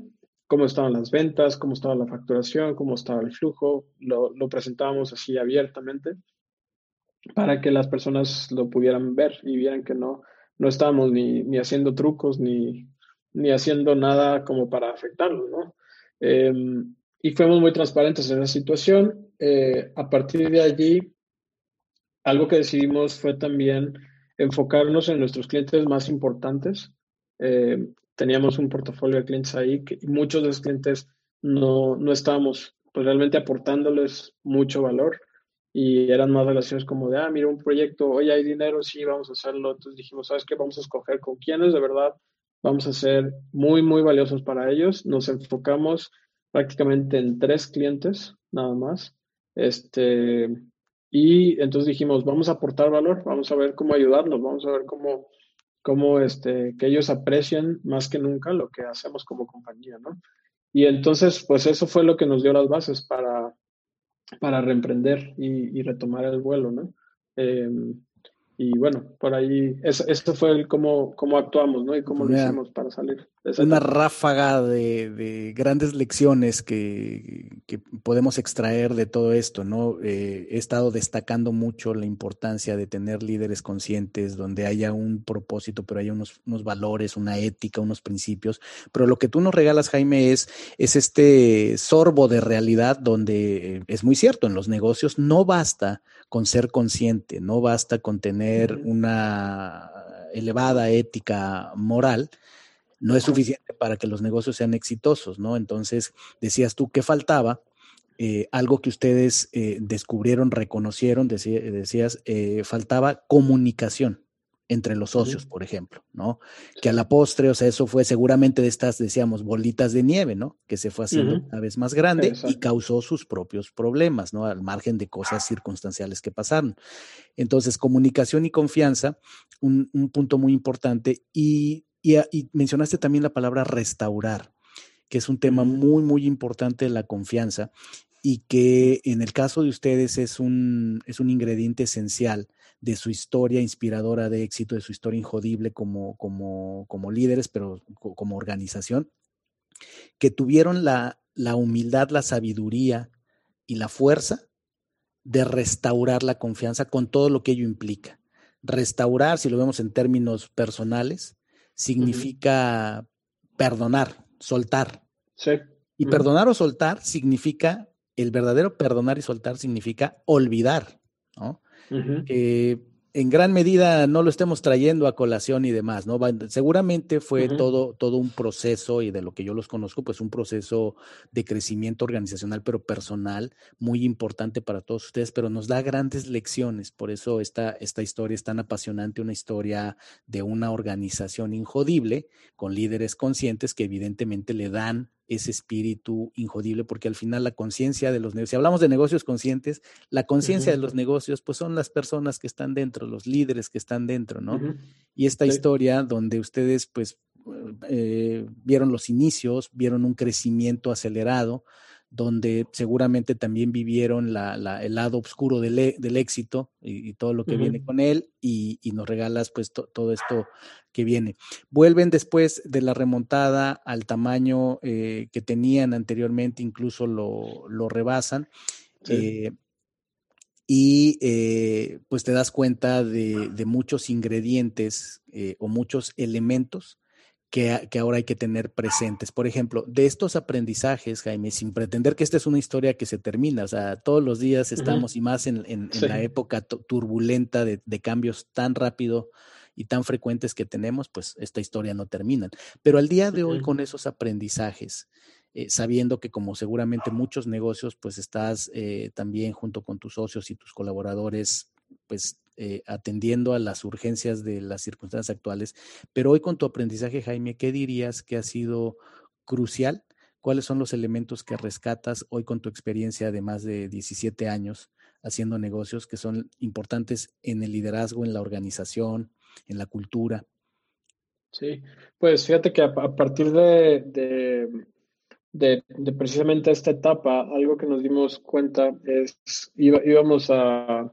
cómo estaban las ventas, cómo estaba la facturación, cómo estaba el flujo, lo, lo presentábamos así abiertamente para que las personas lo pudieran ver y vieran que no, no estábamos ni, ni haciendo trucos ni, ni haciendo nada como para afectarlo, ¿no? Eh, y fuimos muy transparentes en esa situación. Eh, a partir de allí, algo que decidimos fue también enfocarnos en nuestros clientes más importantes. Eh, teníamos un portafolio de clientes ahí que, muchos de esos clientes no, no estábamos pues, realmente aportándoles mucho valor y eran más relaciones como de, ah, mira un proyecto, hoy hay dinero, sí, vamos a hacerlo. Entonces dijimos, ¿sabes qué? Vamos a escoger con quiénes de verdad vamos a ser muy, muy valiosos para ellos. Nos enfocamos prácticamente en tres clientes, nada más. Este, y entonces dijimos, vamos a aportar valor, vamos a ver cómo ayudarlos, vamos a ver cómo, cómo este, que ellos aprecien más que nunca lo que hacemos como compañía, ¿no? Y entonces, pues eso fue lo que nos dio las bases para, para reemprender y, y retomar el vuelo, ¿no? Eh, y bueno, por ahí, eso, fue el cómo, cómo actuamos, ¿no? Y cómo lo hicimos para salir. Una ráfaga de, de, grandes lecciones que, que, podemos extraer de todo esto, ¿no? Eh, he estado destacando mucho la importancia de tener líderes conscientes, donde haya un propósito, pero haya unos, unos valores, una ética, unos principios. Pero lo que tú nos regalas, Jaime, es, es este sorbo de realidad donde eh, es muy cierto, en los negocios no basta con ser consciente, no basta con tener una elevada ética moral, no es suficiente para que los negocios sean exitosos, ¿no? Entonces, decías tú que faltaba, eh, algo que ustedes eh, descubrieron, reconocieron, decías, eh, faltaba comunicación entre los socios, por ejemplo, ¿no? Que a la postre, o sea, eso fue seguramente de estas, decíamos, bolitas de nieve, ¿no? Que se fue haciendo cada vez más grande Exacto. y causó sus propios problemas, ¿no? Al margen de cosas circunstanciales que pasaron. Entonces, comunicación y confianza, un, un punto muy importante. Y, y, y, mencionaste también la palabra restaurar, que es un tema muy, muy importante de la confianza y que en el caso de ustedes es un, es un ingrediente esencial de su historia inspiradora de éxito, de su historia injodible como, como, como líderes, pero como organización, que tuvieron la, la humildad, la sabiduría y la fuerza de restaurar la confianza con todo lo que ello implica. Restaurar, si lo vemos en términos personales, significa uh -huh. perdonar, soltar. Sí. Y uh -huh. perdonar o soltar significa, el verdadero perdonar y soltar significa olvidar, ¿no? Uh -huh. eh, en gran medida no lo estemos trayendo a colación y demás, ¿no? Seguramente fue uh -huh. todo, todo un proceso, y de lo que yo los conozco, pues un proceso de crecimiento organizacional, pero personal, muy importante para todos ustedes, pero nos da grandes lecciones. Por eso esta, esta historia es tan apasionante, una historia de una organización injodible, con líderes conscientes que evidentemente le dan ese espíritu injodible, porque al final la conciencia de los negocios, si hablamos de negocios conscientes, la conciencia uh -huh. de los negocios, pues son las personas que están dentro, los líderes que están dentro, ¿no? Uh -huh. Y esta sí. historia donde ustedes, pues, eh, vieron los inicios, vieron un crecimiento acelerado, donde seguramente también vivieron la, la, el lado oscuro del, e, del éxito y, y, todo lo que uh -huh. viene con él y, y nos regalas pues to, todo esto que viene. Vuelven después de la remontada al tamaño eh, que tenían anteriormente, incluso lo, lo rebasan. Sí. Eh, y eh, pues te das cuenta de, muchos ingredientes o muchos elementos que, ahora hay que tener presentes. Por ejemplo, de estos aprendizajes, Jaime, sin pretender que esta es una historia que se termina, o sea, todos los días estamos y más en, la época turbulenta de, cambios tan rápido y tan frecuentes que tenemos, pues esta historia no termina. Pero al día de hoy, con esos aprendizajes, eh, sabiendo que como seguramente muchos negocios, pues estás eh, también junto con tus socios y tus colaboradores, pues eh, atendiendo a las urgencias de las circunstancias actuales. Pero hoy con tu aprendizaje, Jaime, ¿qué dirías que ha sido crucial? ¿Cuáles son los elementos que rescatas hoy con tu experiencia de más de 17 años haciendo negocios que son importantes en el liderazgo, en la organización, en la cultura? Sí, pues fíjate que a, partir de, de, precisamente esta etapa, algo que nos dimos cuenta es, íbamos a,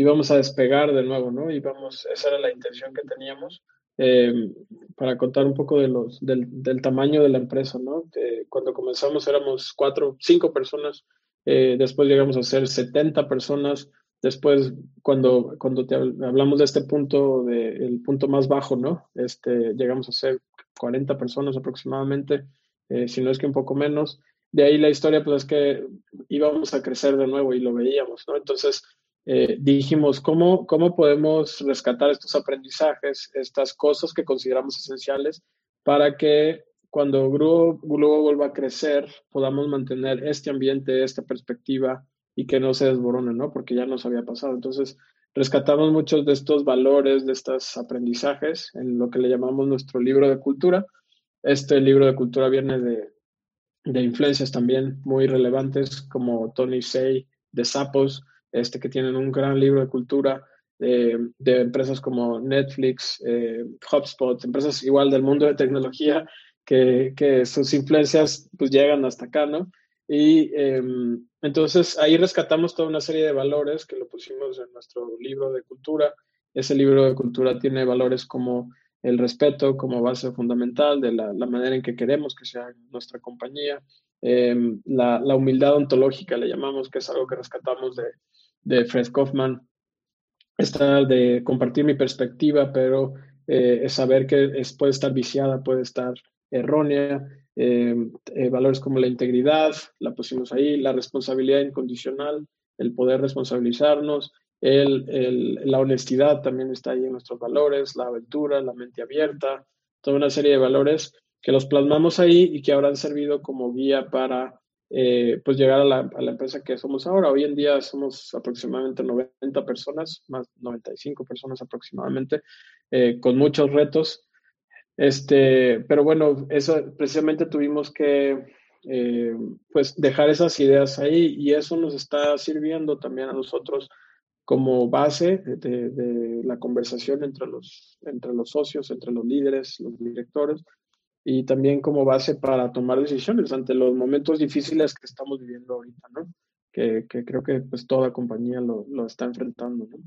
íbamos a despegar de nuevo, ¿no? Íbamos, esa era la intención que teníamos. Eh, para contar un poco de los, del, del, tamaño de la empresa, ¿no? cuando comenzamos éramos cuatro, cinco personas, eh, después llegamos a ser 70 personas, después cuando, cuando te hablamos de este punto, de, el punto más bajo, ¿no? Este, llegamos a ser 40 personas aproximadamente, eh, si no es que un poco menos. De ahí la historia, pues es que íbamos a crecer de nuevo y lo veíamos, ¿no? Entonces, eh, dijimos, ¿cómo, ¿cómo podemos rescatar estos aprendizajes, estas cosas que consideramos esenciales para que cuando Globo, vuelva a crecer podamos mantener este ambiente, esta perspectiva y que no se desborone, ¿no? Porque ya nos había pasado. Entonces, rescatamos muchos de estos valores, de estos aprendizajes en lo que le llamamos nuestro libro de cultura este libro de cultura viene de, de influencias también muy relevantes como Tony Say de Sapos, este, que tienen un gran libro de cultura de empresas como Netflix, eh, HubSpot, empresas igual del mundo de tecnología, que, que sus influencias pues llegan hasta acá, ¿no? Y em, entonces ahí rescatamos toda una serie de valores que lo pusimos en nuestro libro de cultura. Ese libro de cultura tiene valores como el respeto como base fundamental de la, manera en que queremos que sea nuestra compañía, em, la, humildad ontológica le llamamos, que es algo que rescatamos de, de Fred Kaufman, está de compartir mi perspectiva, pero eh, es saber que es, puede estar viciada, puede estar errónea, em, eh, valores como la integridad, la pusimos ahí, la responsabilidad incondicional, el poder responsabilizarnos, el, la honestidad también está ahí en nuestros valores, la aventura, la mente abierta, toda una serie de valores que los plasmamos ahí y que habrán servido como guía para eh, pues llegar a la, a la, empresa que somos ahora. Hoy en día somos aproximadamente 90 personas, más 95 personas aproximadamente, eh, con muchos retos. Este, pero bueno, eso precisamente tuvimos que eh, pues dejar esas ideas ahí y eso nos está sirviendo también a nosotros como base de, la conversación entre los, entre los socios, entre los líderes, los directores, y también como base para tomar decisiones ante los momentos difíciles que estamos viviendo ahorita, ¿no? Que, creo que pues toda compañía lo, está enfrentando, ¿no?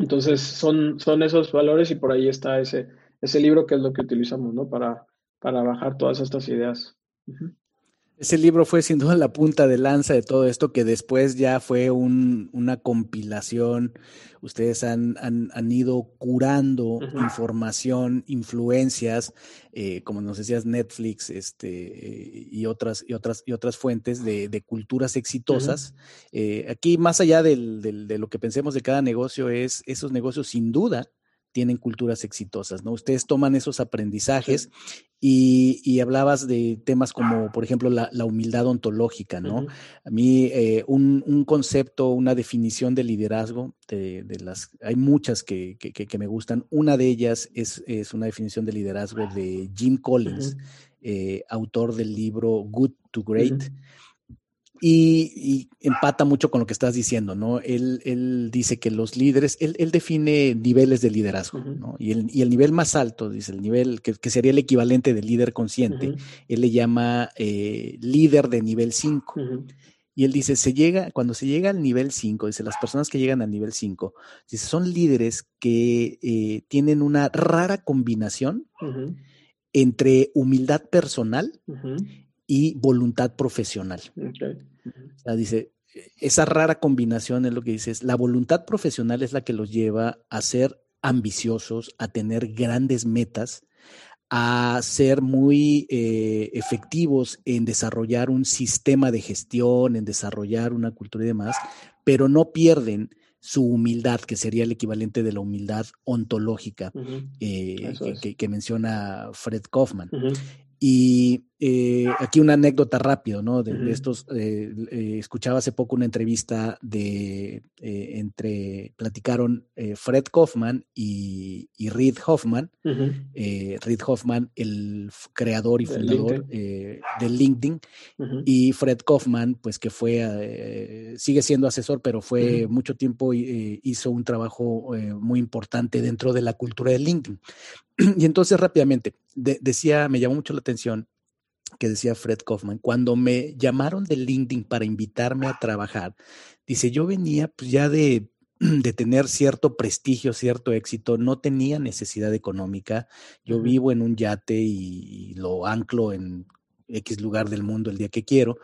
Entonces son, son esos valores y por ahí está ese, ese libro que es lo que utilizamos, ¿no? Para, para bajar todas estas ideas. Ese libro fue sin duda la punta de lanza de todo esto, que después ya fue una compilación. Ustedes han, ido curando información, influencias, eh, como nos decías, Netflix este, y, otras, y, otras, y otras fuentes de, culturas exitosas. Eh, aquí, más allá de lo que pensemos de cada negocio, es esos negocios sin duda tienen culturas exitosas, ¿no? Ustedes toman esos aprendizajes y, hablabas de temas como, por ejemplo, la, humildad ontológica, ¿no? A mí, eh, un, concepto, una definición de liderazgo, de, las, hay muchas que, me gustan. Una de ellas es, una definición de liderazgo de Jim Collins, eh, autor del libro Good to Great. Y, empata mucho con lo que estás diciendo, ¿no? Él, dice que los líderes, él, define niveles de liderazgo, ¿no? Y el, y el, nivel más alto, dice, el nivel que, sería el equivalente de líder consciente, él le llama eh, líder de nivel 5. Y él dice, se llega, cuando se llega al nivel 5, dice, las personas que llegan al nivel 5, dice, son líderes que eh, tienen una rara combinación entre humildad personal y voluntad profesional. O sea, dice, esa rara combinación es lo que dices, la voluntad profesional es la que los lleva a ser ambiciosos, a tener grandes metas, a ser muy eh, efectivos en desarrollar un sistema de gestión, en desarrollar una cultura y demás, pero no pierden su humildad, que sería el equivalente de la humildad ontológica eh, que, menciona Fred Kaufman. Y eh, aquí una anécdota rápido, ¿no? De, estos, eh, eh, escuchaba hace poco una entrevista de, entre, platicaron Fred Kaufman y, Reid Hoffman. Reid Hoffman, el creador y fundador de LinkedIn, y Fred Kaufman, pues que fue, sigue siendo asesor, pero fue mucho tiempo, hizo un trabajo muy importante dentro de la cultura de LinkedIn. Y entonces rápidamente, decía, me llamó mucho la atención que decía Fred Kaufman, cuando me llamaron de LinkedIn para invitarme a trabajar, dice, yo venía pues ya de, de tener cierto prestigio, cierto éxito, no tenía necesidad económica, yo vivo en un yate y, lo anclo en X lugar del mundo el día que quiero,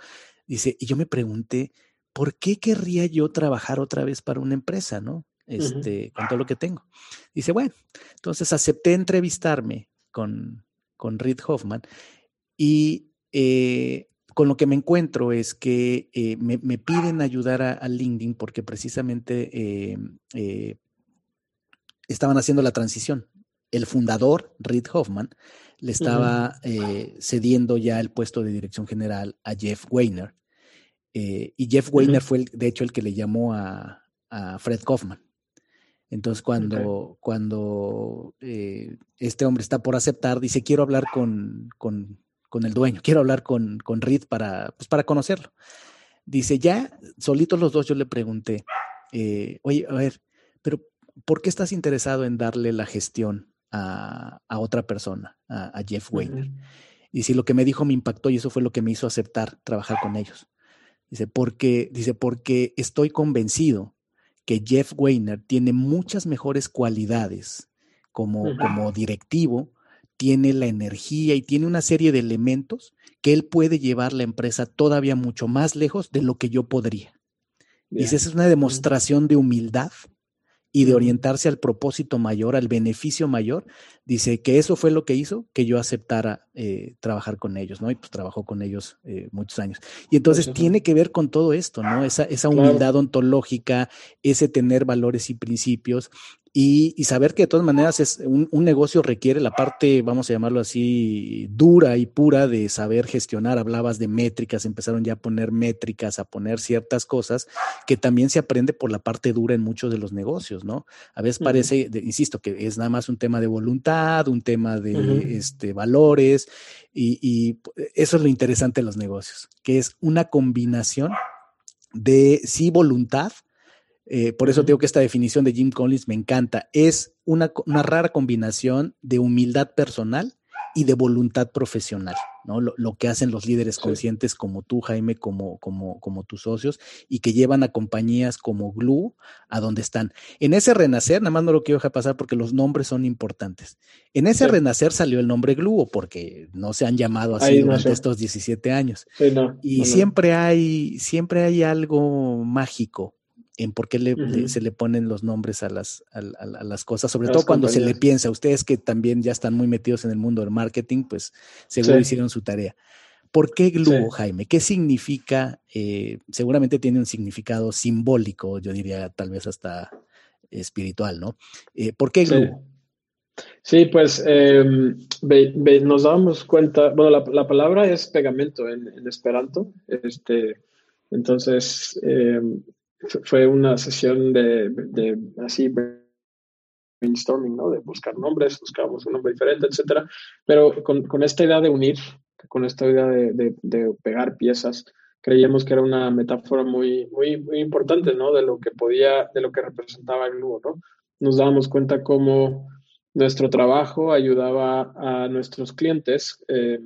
dice, y yo me pregunté, ¿por qué querría yo trabajar otra vez para una empresa, no? Este, con todo lo que tengo. Dice, bueno, entonces acepté entrevistarme con, con Reid Hoffman y eh, con lo que me encuentro es que eh, me, piden ayudar a, LinkedIn porque precisamente eh, estaban haciendo la transición. El fundador, Reid Hoffman, le estaba cediendo ya el puesto de dirección general a Jeff Weiner. y Jeff Weiner fue, de hecho, el que le llamó a, a Fred Kaufman. Entonces, cuando, cuando este hombre está por aceptar, dice, quiero hablar con, con, con el dueño, quiero hablar con, con Reed para, pues, para conocerlo. Dice, ya, solitos los dos, yo le pregunté, eh, oye, a ver, pero ¿por qué estás interesado en darle la gestión a, a otra persona, a, Jeff Weiner? Y si lo que me dijo me impactó y eso fue lo que me hizo aceptar trabajar con ellos. Dice, porque, dice, porque estoy convencido que Jeff Weiner tiene muchas mejores cualidades como, como directivo tiene la energía y tiene una serie de elementos que él puede llevar la empresa todavía mucho más lejos de lo que yo podría. Y esa es una demostración de humildad y de orientarse al propósito mayor, al beneficio mayor, dice que eso fue lo que hizo que yo aceptara eh, trabajar con ellos, ¿no? Y pues trabajó con ellos eh, muchos años. Y entonces tiene que ver con todo esto, ¿no? Esa, esa humildad ontológica, ese tener valores y principios y, saber que de todas maneras es un, negocio requiere la parte, vamos a llamarlo así, dura y pura de saber gestionar. Hablabas de métricas, empezaron ya a poner métricas, a poner ciertas cosas que también se aprende por la parte dura en muchos de los negocios, ¿no? A veces parece, insisto, que es nada más un tema de voluntad, un tema de este, valores y, y eso es lo interesante de los negocios, que es una combinación de sí voluntad, eh, por eso digo que esta definición de Jim Collins me encanta. Es una, una rara combinación de humildad personal y de voluntad profesional, ¿no? Lo, que hacen los líderes conscientes como tú, Jaime, como, como, como tus socios, y que llevan a compañías como Glue a donde están. En ese renacer, nada más no lo quiero dejar pasar porque los nombres son importantes. En ese renacer salió el nombre Glue, porque no se han llamado así durante estos 17 años. y siempre hay, siempre hay algo mágico en por qué se le ponen los nombres a las, a, las cosas, sobre todo cuando se le piensa, ustedes que también ya están muy metidos en el mundo del marketing, pues seguro hicieron su tarea. ¿Por qué Glue, Jaime? ¿Qué significa? Eh, seguramente tiene un significado simbólico, yo diría tal vez hasta espiritual, ¿no? Eh, ¿Por qué Glue? Sí, pues em, nos damos cuenta, bueno, la, palabra es pegamento en, en Esperanto, este, entonces em, fue una sesión de, de, así brainstorming, ¿no? De buscar nombres, buscamos un nombre diferente, etcétera. Pero con, con, esta idea de unir, con esta idea de, de, pegar piezas, creíamos que era una metáfora muy, muy, muy importante, ¿no? De lo que podía, de lo que representaba el Glue, ¿no? Nos dábamos cuenta cómo nuestro trabajo ayudaba a nuestros clientes eh,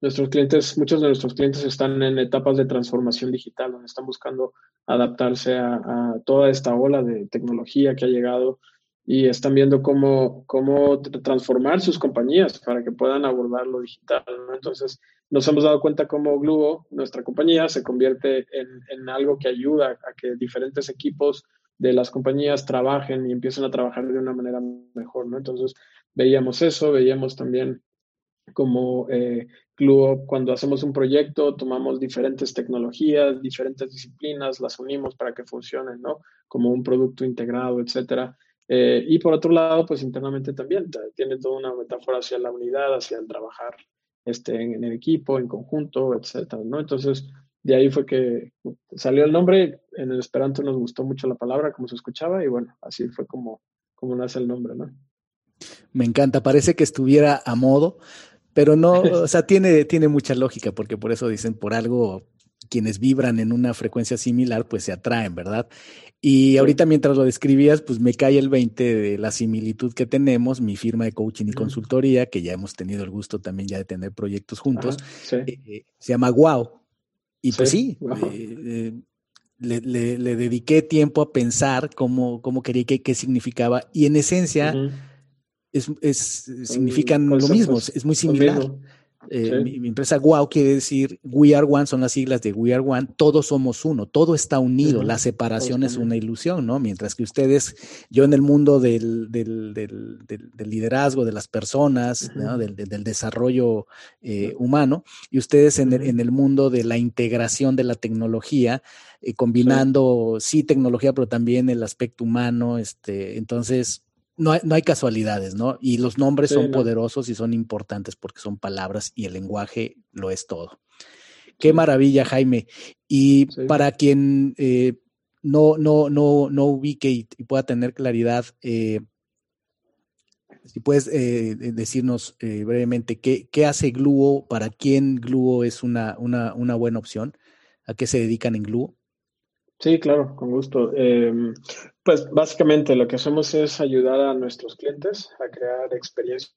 nuestros clientes, muchos de nuestros clientes están en etapas de transformación digital, donde están buscando adaptarse a, toda esta ola de tecnología que ha llegado y están viendo cómo, cómo transformar sus compañías para que puedan abordar lo digital. Entonces, nos hemos dado cuenta cómo Gluo, nuestra compañía, se convierte en, algo que ayuda a que diferentes equipos de las compañías trabajen y empiecen a trabajar de una manera mejor, ¿no? Entonces, veíamos eso, veíamos también como eh, cuando hacemos un proyecto, tomamos diferentes tecnologías, diferentes disciplinas, las unimos para que funcionen, ¿no? Como un producto integrado, etcétera. Eh, y por otro lado, pues internamente también tiene toda una metáfora hacia la unidad, hacia el trabajar este, en, el equipo, en conjunto, etcétera, ¿no? Entonces, de ahí fue que salió el nombre. En el Esperanto nos gustó mucho la palabra, como se escuchaba, y bueno, así fue como, como nace el nombre, ¿no? Me encanta, parece que estuviera a modo. Pero no, o sea, tiene, tiene mucha lógica, porque por eso dicen, por algo, quienes vibran en una frecuencia similar, pues se atraen, ¿verdad? Y ahorita mientras lo describías, pues me cae el 20 de la similitud que tenemos, mi firma de coaching y consultoría, que ya hemos tenido el gusto también ya de tener proyectos juntos, eh, eh, se llama Wow. Y pues sí, eh, le, dediqué tiempo a pensar cómo, cómo quería que qué significaba. Y en esencia, es, significan lo mismo, es muy similar. Eh, mi, empresa Wow quiere decir We Are One, son las siglas de We Are One, todos somos uno, todo está unido, la separación es una ilusión, ¿no? Mientras que ustedes, yo en el mundo del, liderazgo de las personas, del, desarrollo eh, humano, y ustedes en el, mundo de la integración de la tecnología, eh, combinando, sí. sí. tecnología, pero también el aspecto humano, este, entonces no hay, casualidades, ¿no? Y los nombres son poderosos y son importantes porque son palabras y el lenguaje lo es todo. Qué maravilla, Jaime. Y para quien eh, no, no, no, no ubique y, pueda tener claridad, eh, si puedes eh, decirnos brevemente ¿qué, qué, hace Gluo, para quién Gluo es una, una, una buena opción, a qué se dedican en Gluo. Sí, claro, con gusto. Em, pues básicamente lo que hacemos es ayudar a nuestros clientes a crear experiencias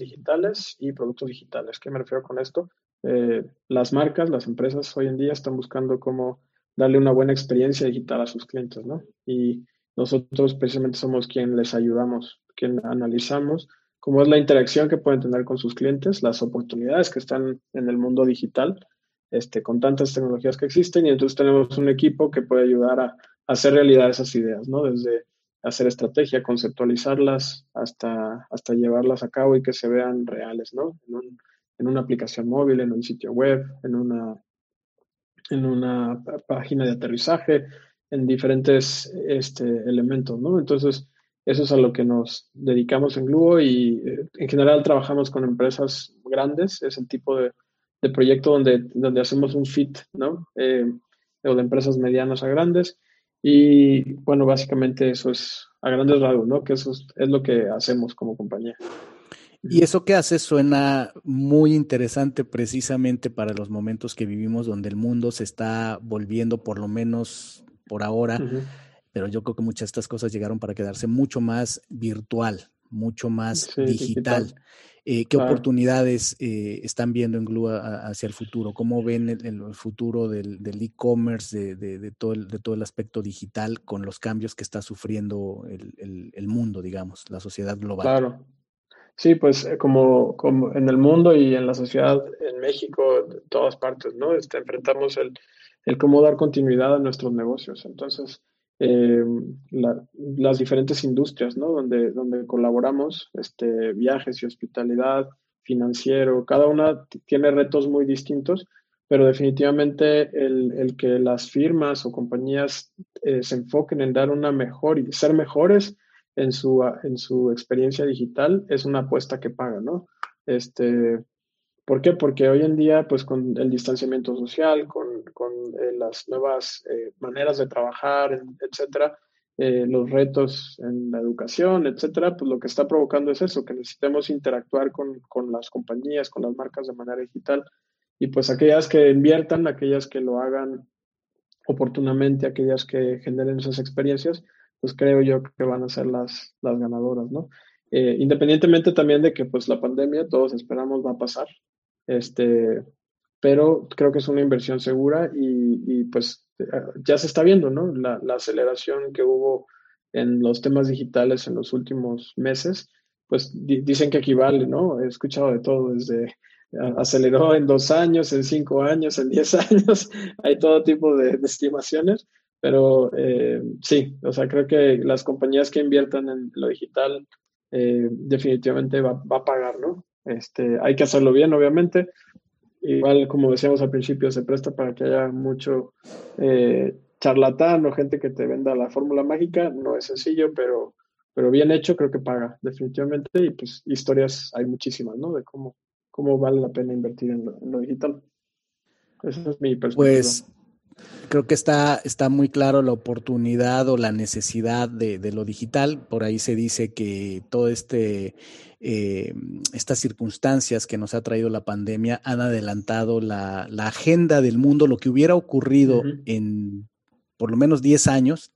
digitales y productos digitales. ¿Qué me refiero con esto? Eh, las marcas, las empresas hoy en día están buscando cómo darle una buena experiencia digital a sus clientes, ¿no? Y nosotros precisamente somos quien les ayudamos, quien analizamos cómo es la interacción que pueden tener con sus clientes, las oportunidades que están en el mundo digital este, con tantas tecnologías que existen y entonces tenemos un equipo que puede ayudar a, hacer realidad esas ideas, ¿no? Desde hacer estrategia, conceptualizarlas, hasta, hasta llevarlas a cabo y que se vean reales, ¿no? En, una aplicación móvil, en un sitio web, en una, en una página de aterrizaje, en diferentes este, elementos, ¿no? Entonces, eso es a lo que nos dedicamos en Gluo y eh, en general trabajamos con empresas grandes, es el tipo de de proyecto donde, donde hacemos un fit, ¿no? Eh, o de empresas medianas a grandes. Y bueno, básicamente eso es a grandes rasgos, ¿no? Que eso es, lo que hacemos como compañía. Y eso que haces suena muy interesante precisamente para los momentos que vivimos donde el mundo se está volviendo, por lo menos por ahora, pero yo creo que muchas de estas cosas llegaron para quedarse mucho más virtual, mucho más digital. Eh, ¿Qué oportunidades eh, están viendo en Glue hacia el futuro? ¿Cómo ven el, futuro del e-commerce, de, todo el, de todo el aspecto digital con los cambios que está sufriendo el, mundo, digamos, la sociedad global? Claro. Sí, pues eh, como, como, en el mundo y en la sociedad, en México, en todas partes, ¿no? Este, enfrentamos el, el cómo dar continuidad a nuestros negocios. Entonces, eh, las diferentes industrias, ¿no? Donde, donde colaboramos, este, viajes y hospitalidad, financiero, cada una tiene retos muy distintos, pero definitivamente el, el que las firmas o compañías eh, se enfoquen en dar una mejor y ser mejores en su, en su experiencia digital es una apuesta que paga, ¿no? Este, ¿Por qué? Porque hoy en día, pues con el distanciamiento social, con, con eh, las nuevas eh, maneras de trabajar, etcétera, eh, los retos en la educación, etcétera, pues lo que está provocando es eso, que necesitemos interactuar con, con, las compañías, con las marcas de manera digital. Y pues aquellas que inviertan, aquellas que lo hagan oportunamente, aquellas que generen esas experiencias, pues creo yo que van a ser las, las ganadoras, ¿no? independientemente también de que pues la pandemia, todos esperamos va a pasar, este, pero creo que es una inversión segura y, pues ya se está viendo, ¿no? La, aceleración que hubo en los temas digitales en los últimos meses, pues dicen que equivale, ¿no? He escuchado de todo, desde aceleró en dos años, en cinco años, en diez años. Hay todo tipo de, estimaciones, pero eh, sí, o sea, creo que las compañías que inviertan en lo digital eh, definitivamente va, a pagar, ¿no? Este, hay que hacerlo bien, obviamente. Igual, como decíamos al principio, se presta para que haya mucho eh, charlatán o gente que te venda la fórmula mágica. No es sencillo, pero, pero bien hecho creo que paga, definitivamente. Y pues historias hay muchísimas, ¿no? De cómo, cómo vale la pena invertir en lo, digital. Esa es mi perspectiva. Pues creo que está, está muy claro la oportunidad o la necesidad de, lo digital. Por ahí se dice que todo este eh, estas circunstancias que nos ha traído la pandemia han adelantado la, agenda del mundo, lo que hubiera ocurrido en por lo menos 10 años,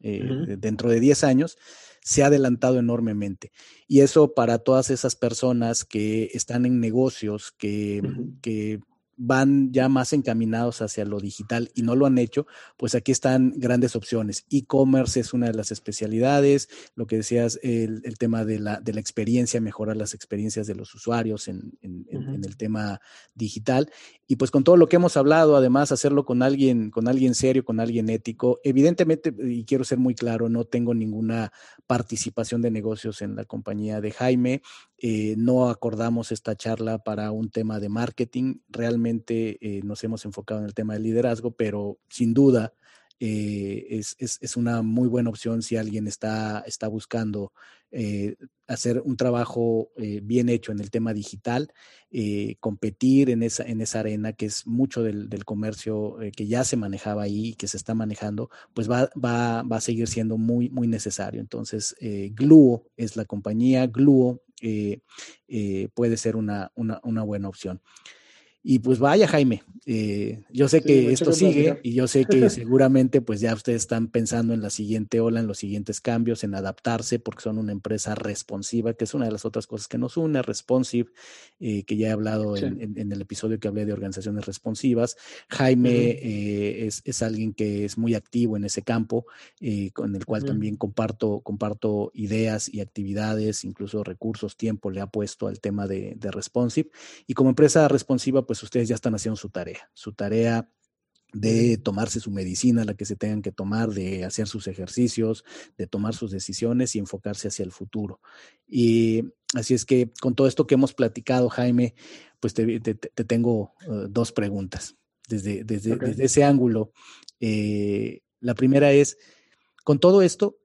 eh, dentro de 10 años, se ha adelantado enormemente. Y eso para todas esas personas que están en negocios, que, que van ya más encaminados hacia lo digital y no lo han hecho, pues aquí están grandes opciones. E-commerce es una de las especialidades, lo que decías, el, tema de la, de la, experiencia, mejorar las experiencias de los usuarios en, el tema digital. Y pues con todo lo que hemos hablado, además hacerlo con alguien, con alguien serio, con alguien ético. Evidentemente, y quiero ser muy claro, no tengo ninguna participación de negocios en la compañía de Jaime. Eh, no acordamos esta charla para un tema de marketing. Realmente eh, nos hemos enfocado en el tema del liderazgo, pero sin duda eh, es, una muy buena opción si alguien está, está buscando hacer un trabajo bien hecho en el tema digital, competir en esa, en esa arena que es mucho del, comercio que ya se manejaba ahí, que se está manejando, pues va, va, va a seguir siendo muy, muy necesario. Entonces, Gluo es la compañía, Gluo eh, eh, puede ser una, una, buena opción. Y pues vaya, Jaime, eh, yo sé que esto sigue y yo sé que seguramente pues ya ustedes están pensando en la siguiente ola, en los siguientes cambios, en adaptarse, porque son una empresa responsiva, que es una de las otras cosas que nos une, responsive, eh, que ya he hablado en, el episodio que hablé de organizaciones responsivas. Jaime eh, es, alguien que es muy activo en ese campo, con el cual también comparto, comparto ideas y actividades, incluso recursos, tiempo le ha puesto al tema de, de responsive. Y como empresa responsiva, pues pues ustedes ya están haciendo su tarea, su tarea de tomarse su medicina, la que se tengan que tomar, de hacer sus ejercicios, de tomar sus decisiones y enfocarse hacia el futuro. Y así es que con todo esto que hemos platicado, Jaime, pues te, tengo uh, dos preguntas desde, desde, ese ángulo. Eh, la primera es, con todo esto,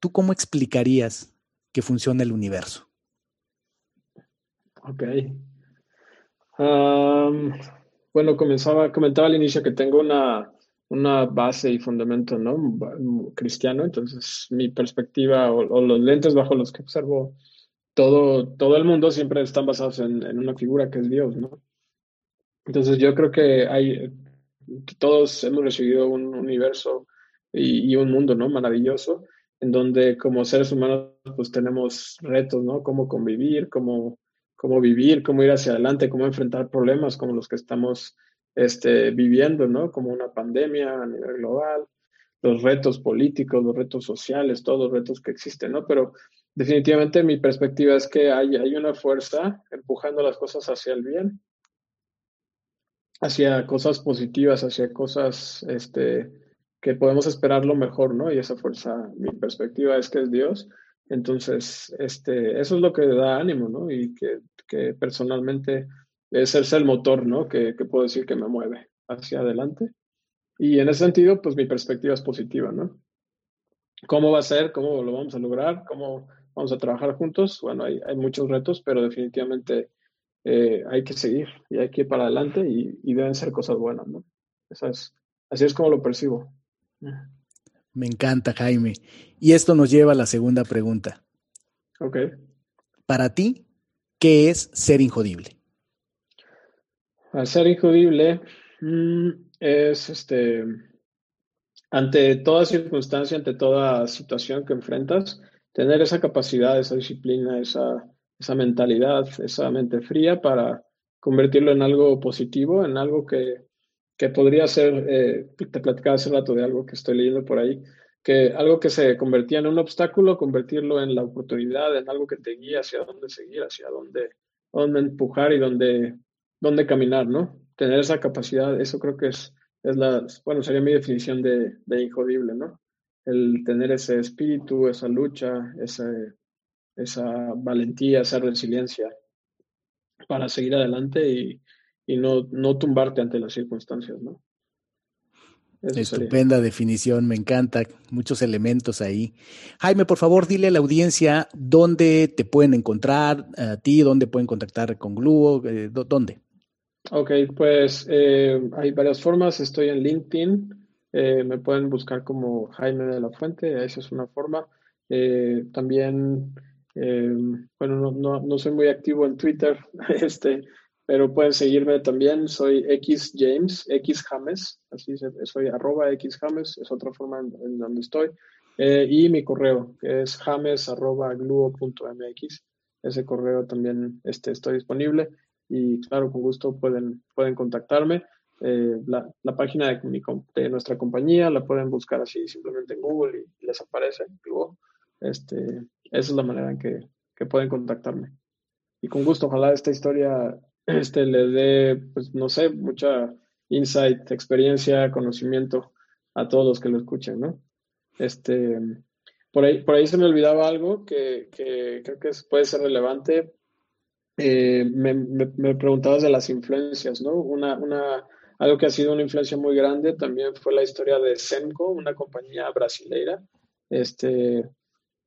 ¿tú cómo explicarías que funciona el universo? Ok bueno, comenzaba, comentaba al inicio que tengo una, una base y fundamento ¿no? cristiano, entonces mi perspectiva o, los lentes bajo los que observo todo, todo el mundo siempre están basados en, en una figura que es Dios, ¿no? Entonces yo creo que hay, todos hemos recibido un universo y, y, un mundo, ¿no? Maravilloso, en donde como seres humanos pues tenemos retos, ¿no? Cómo convivir, cómo cómo vivir, cómo ir hacia adelante, cómo enfrentar problemas como los que estamos este, viviendo, ¿no? Como una pandemia a nivel global, los retos políticos, los retos sociales, todos los retos que existen, ¿no? Pero definitivamente mi perspectiva es que hay, hay una fuerza empujando las cosas hacia el bien, hacia cosas positivas, hacia cosas este, que podemos esperar lo mejor, ¿no? Y esa fuerza, mi perspectiva es que es Dios. Entonces, este, eso es lo que da ánimo, ¿no? Y que que personalmente es el motor, ¿no? Que, que, puedo decir que me mueve hacia adelante. Y en ese sentido, pues mi perspectiva es positiva, ¿no? ¿Cómo va a ser? ¿Cómo lo vamos a lograr? ¿Cómo vamos a trabajar juntos? Bueno, hay, hay muchos retos, pero definitivamente eh, hay que seguir y hay que ir para adelante y, y deben ser cosas buenas, ¿no? es, así es como lo percibo. Me encanta, Jaime. Y esto nos lleva a la segunda pregunta. Ok. Para ti, ¿Qué es ser injodible? ser injodible mm, es este ante toda circunstancia, ante toda situación que enfrentas, tener esa capacidad, esa disciplina, esa, esa mentalidad, esa mente fría para convertirlo en algo positivo, en algo que, que podría ser, eh, te platicaba hace rato de algo que estoy leyendo por ahí, que algo que se convertía en un obstáculo, convertirlo en la oportunidad, en algo que te guía hacia dónde seguir, hacia dónde, dónde empujar y dónde dónde caminar, ¿no? Tener esa capacidad, eso creo que es, es la, bueno, sería mi definición de, de injodible, ¿no? El tener ese espíritu, esa lucha, ese, esa valentía, esa resiliencia para seguir adelante y, y no, no tumbarte ante las circunstancias, ¿no? Estupenda definición, me encanta, muchos elementos ahí. Jaime, por favor, dile a la audiencia dónde te pueden encontrar a ti, dónde pueden contactar con Gluo, eh, dónde. Ok, pues eh, hay varias formas. Estoy en LinkedIn, eh, me pueden buscar como Jaime de la Fuente, esa es una forma. también, bueno, no, no, no, soy muy activo en Twitter, este, pero pueden seguirme también, soy X James, X James, así soy arroba X James, es otra forma en, donde estoy, eh, y mi correo, que es james arroba gluo.mx, ese correo también este, estoy disponible y claro, con gusto pueden, pueden contactarme. Eh, la, la, página de, de, nuestra compañía la pueden buscar así simplemente en Google y les aparece Gluo. Este, esa es la manera en que, que pueden contactarme. Y con gusto, ojalá esta historia este, le dé, pues no sé, mucha insight, experiencia, conocimiento a todos los que lo escuchen, ¿no? Este, por ahí, por ahí se me olvidaba algo que, creo que puede ser relevante. Eh, me, me, preguntabas de las influencias, ¿no? Una, una, algo que ha sido una influencia muy grande también fue la historia de Semco, una compañía brasileira. Este,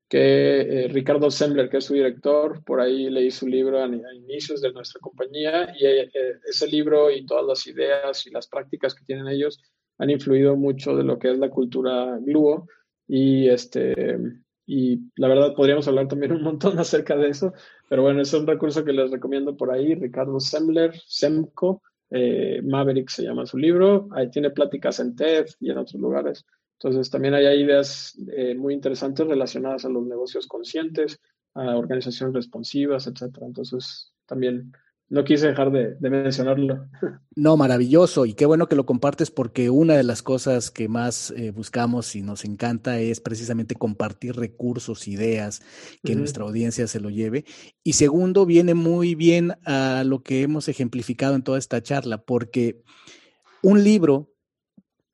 que eh, Ricardo Sembler, que es su director, por ahí leí su libro a, inicios de nuestra compañía y eh, ese libro y todas las ideas y las prácticas que tienen ellos han influido mucho de lo que es la cultura Gluo y este y la verdad podríamos hablar también un montón acerca de eso, pero bueno, es un recurso que les recomiendo por ahí, Ricardo Sembler, Semco, eh, Maverick se llama su libro, ahí tiene pláticas en TED y en otros lugares. Entonces, también hay ideas eh, muy interesantes relacionadas a los negocios conscientes, a organizaciones responsivas, etcétera. Entonces, también no quise dejar de, mencionarlo. No, maravilloso y qué bueno que lo compartes porque una de las cosas que más eh, buscamos y nos encanta es precisamente compartir recursos, ideas, que nuestra audiencia se lo lleve. Y segundo, viene muy bien a lo que hemos ejemplificado en toda esta charla, porque un libro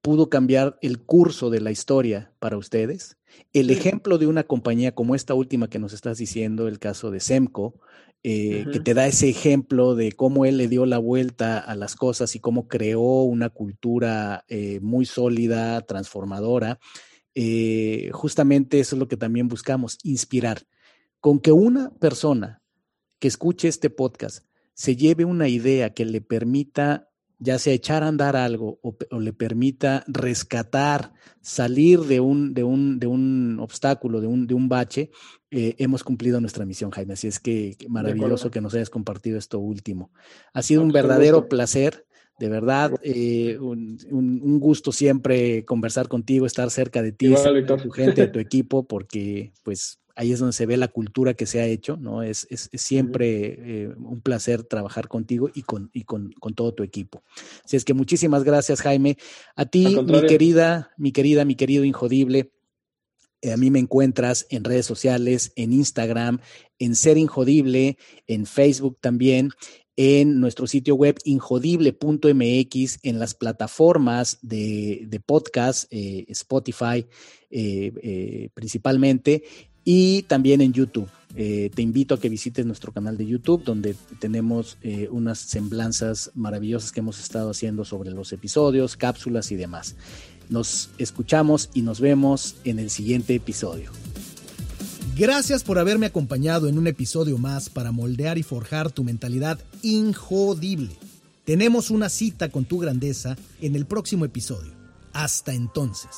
pudo cambiar el curso de la historia para ustedes. El ejemplo de una compañía como esta última que nos estás diciendo, el caso de Semco, eh, que te da ese ejemplo de cómo él le dio la vuelta a las cosas y cómo creó una cultura eh, muy sólida, transformadora. Eh, justamente eso es lo que también buscamos, inspirar. Con que una persona que escuche este podcast se lleve una idea que le permita ya sea echar a andar algo o, le permita rescatar, salir de un, de un, de un obstáculo, de un, de un bache, eh, hemos cumplido nuestra misión, Jaime. Así es que, maravilloso que nos hayas compartido esto último. Ha sido un verdadero placer. De verdad, eh, un, un, gusto siempre conversar contigo, estar cerca de ti, de tu gente, de tu equipo, porque pues ahí es donde se ve la cultura que se ha hecho, ¿no? Es, es, siempre eh, un placer trabajar contigo y, con, y con, con, todo tu equipo. Así es que muchísimas gracias, Jaime. A ti, mi querida, mi querida, mi querido Injodible. Eh, a mí me encuentras en redes sociales, en Instagram, en Ser Injodible, en Facebook también en nuestro sitio web injodible.mx, en las plataformas de, de podcast, eh, Spotify principalmente, y también en YouTube. Eh, te invito a que visites nuestro canal de YouTube, donde tenemos eh, unas semblanzas maravillosas que hemos estado haciendo sobre los episodios, cápsulas y demás. Nos escuchamos y nos vemos en el siguiente episodio. Gracias por haberme acompañado en un episodio más para moldear y forjar tu mentalidad injodible. Tenemos una cita con tu grandeza en el próximo episodio. Hasta entonces.